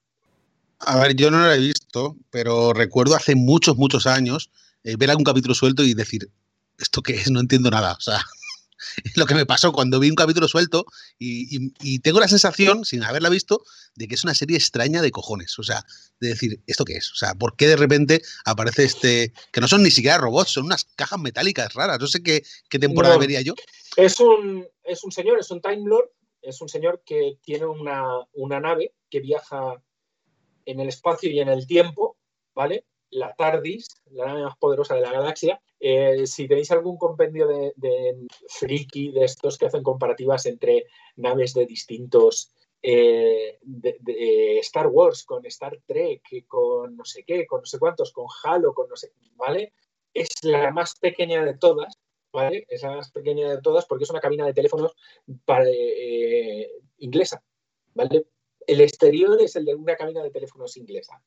A ver, yo no la he visto, pero recuerdo hace muchos, muchos años eh, ver algún capítulo suelto y decir, ¿esto qué es? No entiendo nada. O sea, es lo que me pasó cuando vi un capítulo suelto y, tengo la sensación, sin haberla visto, de que es una serie extraña de cojones. O sea, de decir, ¿esto qué es? O sea, ¿por qué de repente aparece este, que no son ni siquiera robots, son unas cajas metálicas raras? No sé qué, qué temporada vería yo.
Es un, es un señor, es un Time Lord es un señor que tiene una, nave que viaja en el espacio y en el tiempo, ¿vale? La TARDIS, la nave más poderosa de la galaxia. Eh, si tenéis algún compendio de, friki de estos que hacen comparativas entre naves de distintos eh, de, Star Wars con Star Trek, con no sé qué, con no sé cuántos, con Halo, con no sé, ¿vale? Es la más pequeña de todas ¿vale? Es la más pequeña de todas porque es una cabina de teléfonos para, eh, inglesa, ¿vale? El exterior es el de una cabina de teléfonos inglesa,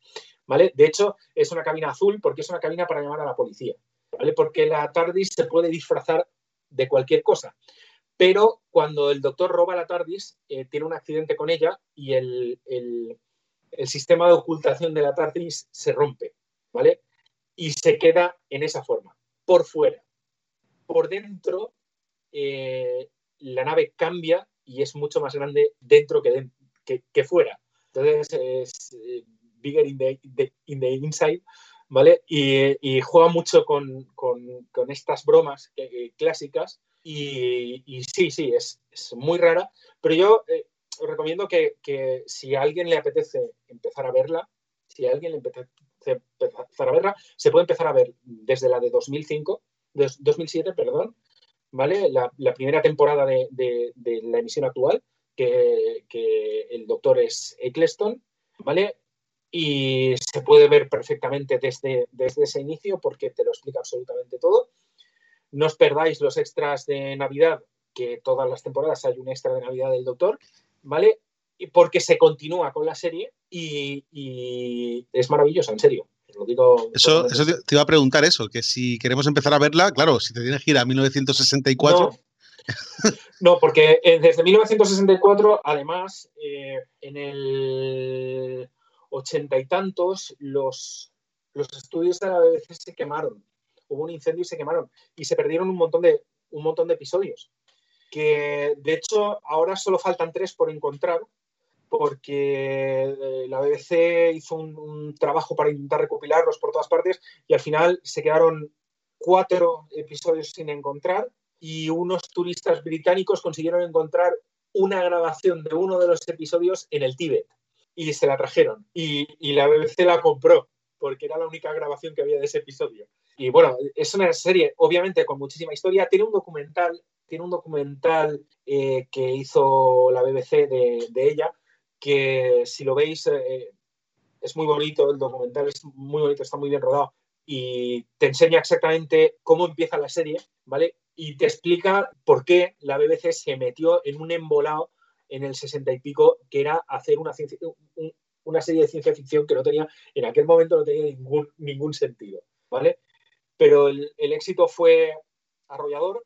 ¿vale? De hecho, es una cabina azul porque es una cabina para llamar a la policía, ¿vale? Porque la TARDIS se puede disfrazar de cualquier cosa. Pero cuando el doctor roba la TARDIS, eh, tiene un accidente con ella y el, el, el sistema de ocultación de la TARDIS se rompe, ¿vale? Y se queda en esa forma, por fuera por dentro eh, la nave cambia y es mucho más grande dentro que, fuera. Entonces es eh, bigger in the, inside, ¿vale? Y, juega mucho con, estas bromas eh, clásicas y, sí, sí, es, muy rara, pero yo os recomiendo que, que, si a alguien le apetece empezar a verla, si a alguien le apetece empezar a verla, se puede empezar a ver desde la de 2005 2007, perdón, ¿vale? La, primera temporada de, la emisión actual, que, el doctor es Eccleston, ¿vale? Y se puede ver perfectamente desde, desde ese inicio porque te lo explica absolutamente todo. No os perdáis los extras de Navidad, que todas las temporadas hay un extra de Navidad del doctor, ¿vale? porque se continúa con la serie y, y es maravillosa, en serio. Lo digo
Eso, te, te iba a preguntar eso, que si queremos empezar a verla, claro, si te tienes que ir a 1964,
No. No, porque eh, desde 1964, además, eh, en el ochenta y tantos, los, los estudios de la BBC se quemaron. Hubo un incendio y se quemaron. Y se perdieron un montón de, un montón de episodios. Que de hecho ahora solo faltan tres por encontrar, porque eh, la BBC hizo un, trabajo para intentar recopilarlos por todas partes y al final se quedaron cuatro episodios sin encontrar y unos turistas británicos consiguieron encontrar una grabación de uno de los episodios en el Tíbet y se la trajeron y, la BBC la compró porque era la única grabación que había de ese episodio. Y bueno, es una serie obviamente con muchísima historia, tiene un documental, tiene un documental eh, que hizo la BBC de ella que si lo veis eh, es muy bonito, el documental es muy bonito, está muy bien rodado y te enseña exactamente cómo empieza la serie, ¿vale? Y te explica por qué la BBC se metió en un embolado en el 60 y pico, que era hacer una, una serie de ciencia ficción que no tenía, en aquel momento no tenía ningún, ningún sentido, ¿vale? Pero el, el éxito fue arrollador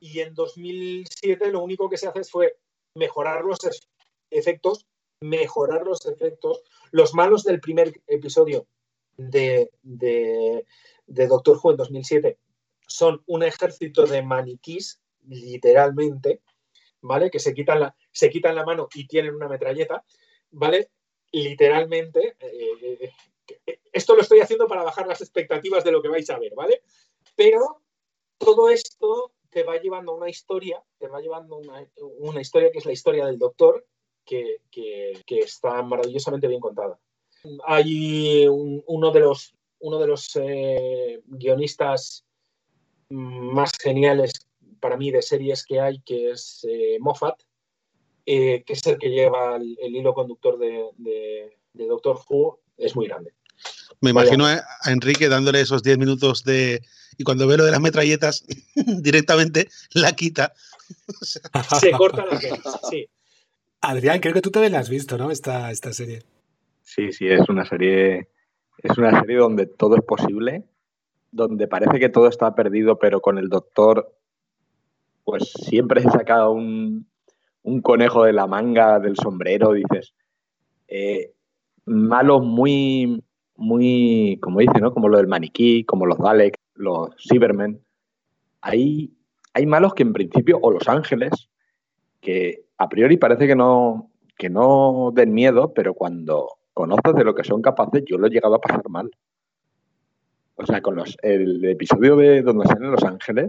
y en 2007 lo único que se hace fue mejorar los efectos, mejorar los efectos. Los malos del primer episodio de, de, Doctor Who en 2007 son un ejército de maniquís, literalmente, ¿vale? Que se quitan la, se quitan la mano y tienen una metralleta, ¿vale? Literalmente. eh, eh, esto lo estoy haciendo para bajar las expectativas de lo que vais a ver, ¿vale? Pero todo esto te va llevando a una historia, te va llevando una, una historia que es la historia del doctor, que, que- que está maravillosamente bien contada. Hay un- uno de los, uno de los eh, guionistas más geniales para mí de series que hay, que es eh, Moffat, eh, que es el que lleva el, el hilo conductor de, de- de Doctor Who, es muy grande.
me imagino a, a Enrique dándole esos 10 minutos de... Y cuando ve lo de las metralletas, directamente la quita.
Se corta la peli, sí.
Adrián, creo que tú también la has visto, ¿no? Esta, esta serie.
Sí, sí, es una serie. Es una serie donde todo es posible, donde parece que todo está perdido, pero con el doctor, pues siempre se saca un, un conejo de la manga, del sombrero, dices. eh, malos muy, muy, como dice, ¿no? Como lo del maniquí, como los Daleks, los Cybermen. Hay, hay malos que en principio, o los ángeles, que a priori parece que no, que no den miedo, pero cuando conoces de lo que son capaces, yo lo he llegado a pasar mal. O sea, con los, el episodio de donde salen los ángeles,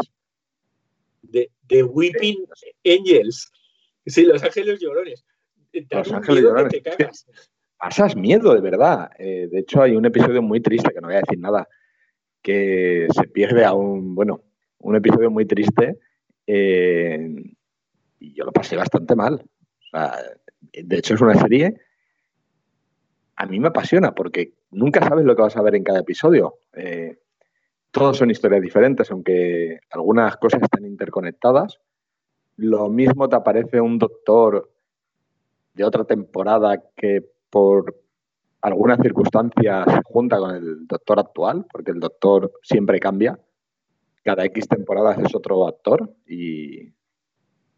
De, de Weeping Angels. Sí, Los Ángeles Llorones.
Los Ángeles Llorones.
te cagas.
pasas miedo, de verdad. Eh, de hecho, hay un episodio muy triste, que no voy a decir nada, que se pierde a un, bueno, un episodio muy triste eh, y yo lo pasé bastante mal. De hecho, es una serie, a mí me apasiona porque nunca sabes lo que vas a ver en cada episodio. Eh, todos son historias diferentes, aunque algunas cosas están interconectadas. Lo mismo te aparece un doctor de otra temporada que por algunas circunstancias se junta con el doctor actual, porque el doctor siempre cambia. Cada X temporadas es otro actor y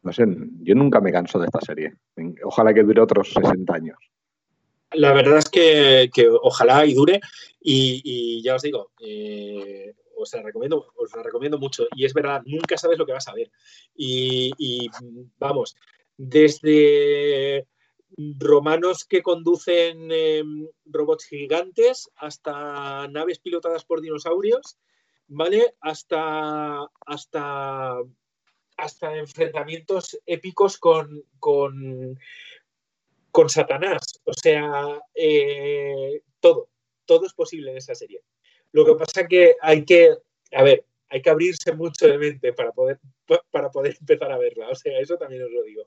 no sé, yo nunca me canso de esta serie. Ojalá que dure otros 60 años.
La verdad es que, que ojalá y dure. Y, ya os digo, eh, os, la recomiendo, os la recomiendo mucho. Y es verdad, nunca sabes lo que vas a ver. Y, vamos, desde romanos que conducen eh, robots gigantes hasta naves pilotadas por dinosaurios, ¿vale? Hasta, hasta, hasta enfrentamientos épicos con, con, con Satanás. O sea, eh, todo, todo es posible en esa serie. Lo que pasa que hay que, a ver, hay que abrirse mucho de mente para poder, para poder empezar a verla. O sea, eso también os lo digo.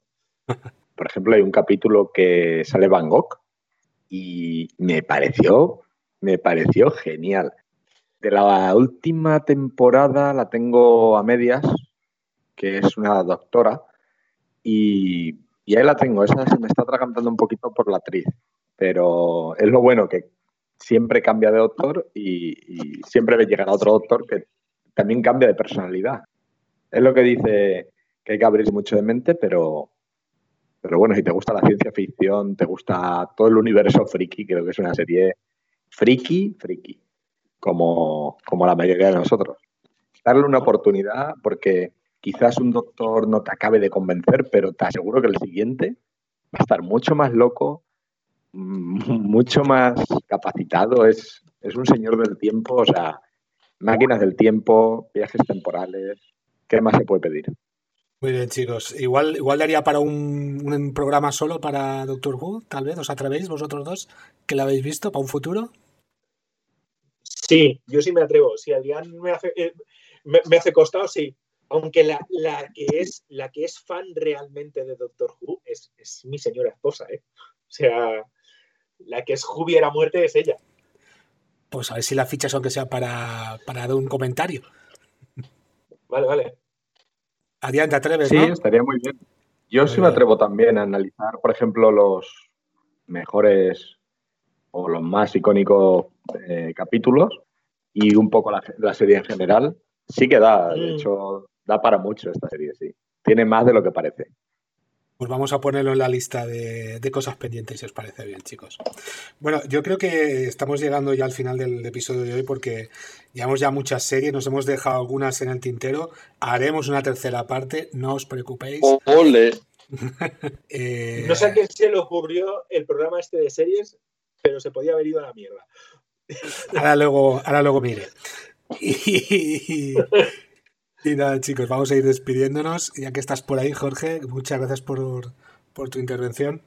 Por ejemplo, hay un capítulo que sale Van Gogh y me pareció, me pareció genial. De la última temporada la tengo a medias, que es una doctora, y Y ahí la tengo, esa se me está atragantando un poquito por la actriz, pero es lo bueno que siempre cambia de doctor y, y siempre ve llegar a otro doctor que también cambia de personalidad. Es lo que dice que hay que abrir mucho de mente, pero, pero bueno, si te gusta la ciencia ficción, te gusta todo el universo friki, creo que es una serie friki, friki, como, como la mayoría de nosotros. Darle una oportunidad porque quizás un doctor no te acabe de convencer, pero te aseguro que el siguiente va a estar mucho más loco, mucho más capacitado, es, es un señor del tiempo, o sea, máquinas del tiempo, viajes temporales, ¿qué más se puede pedir?
Muy bien, chicos. Igual, igual daría para un, un programa solo para Doctor Who, tal vez. ¿Os atrevéis vosotros dos que la habéis visto para un futuro?
Sí, yo sí me atrevo. Si Adrián me hace, eh, me, me hace costado, sí. Aunque la, la, que es, la que es fan realmente de Doctor Who es, es mi señora esposa, ¿eh? O sea, la que es Jubiera a muerte es ella.
Pues a ver si la fichas aunque sea para, para dar un comentario.
Vale, vale.
Adrián, te atreves,
Sí,
¿no?
estaría muy bien. Yo
Muy
sí me atrevo también a analizar, por ejemplo, los mejores o los más icónicos eh, capítulos y un poco la, la serie en general. Sí que da, de
Mm.
hecho, da para mucho esta serie, sí. Tiene más de lo que parece.
Pues vamos a ponerlo en la lista de, de cosas pendientes, si os parece bien, chicos. Bueno, yo creo que estamos llegando ya al final del episodio de hoy porque llevamos ya muchas series, nos hemos dejado algunas en el tintero. Haremos una tercera parte, no os preocupéis.
Ole.
Eh,
No sé a quién se le ocurrió el programa este de series, pero se podía haber ido a la mierda.
Ahora luego, ahora luego mire. Y, y nada, chicos, vamos a ir despidiéndonos. Ya que estás por ahí, Jorge, muchas gracias por, por tu intervención.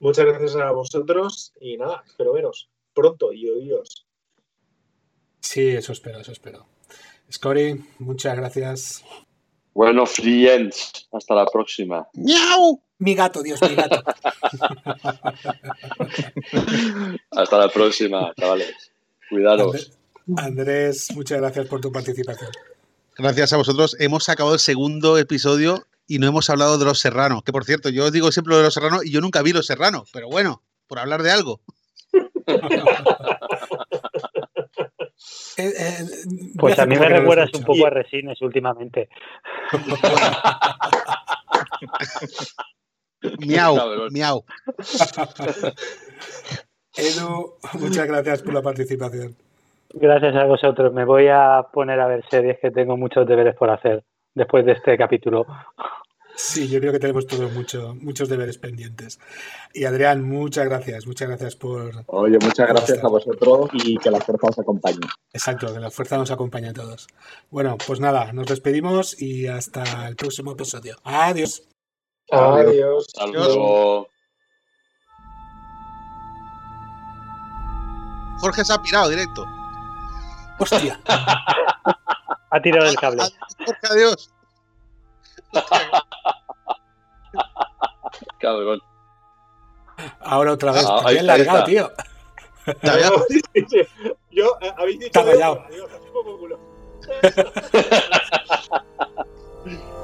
Muchas gracias a vosotros y nada, espero veros pronto y oíros.
Sí, eso espero, eso espero. Scori, muchas gracias.
Bueno, friends, hasta la próxima.
¡Miau!
Mi gato, Dios, mi gato.
Hasta la próxima, chavales. Cuidaros.
Andrés, Andrés, muchas gracias por tu participación.
Gracias a vosotros. Hemos acabado el segundo episodio y no hemos hablado de Los Serranos. Que por cierto, yo os digo siempre lo de Los Serranos y yo nunca vi Los Serranos. Pero bueno, por hablar de algo.
Eh, eh,
Pues a mí me recuerdas un poco a Resines últimamente.
Miau, miau.
Edu, muchas gracias por la participación.
Gracias a vosotros. Me voy a poner a ver series que tengo muchos deberes por hacer después de este capítulo.
Sí, yo creo que tenemos todos mucho, muchos deberes pendientes. Y Adrián, muchas gracias, muchas gracias por...
Oye, muchas gracias a vosotros y que la fuerza os acompañe.
Exacto, que la fuerza nos acompañe a todos. Bueno, pues nada, nos despedimos y hasta el próximo episodio. Adiós.
Adiós.
Luego.
Jorge se ha pirado directo.
Hostia.
Ha tirado el cable.
Jorge, adiós.
Cabrón.
Ahora otra vez.
Ah,
Te largado,
está.
tío.
Te había-
Yo, habéis dicho.
Está callado.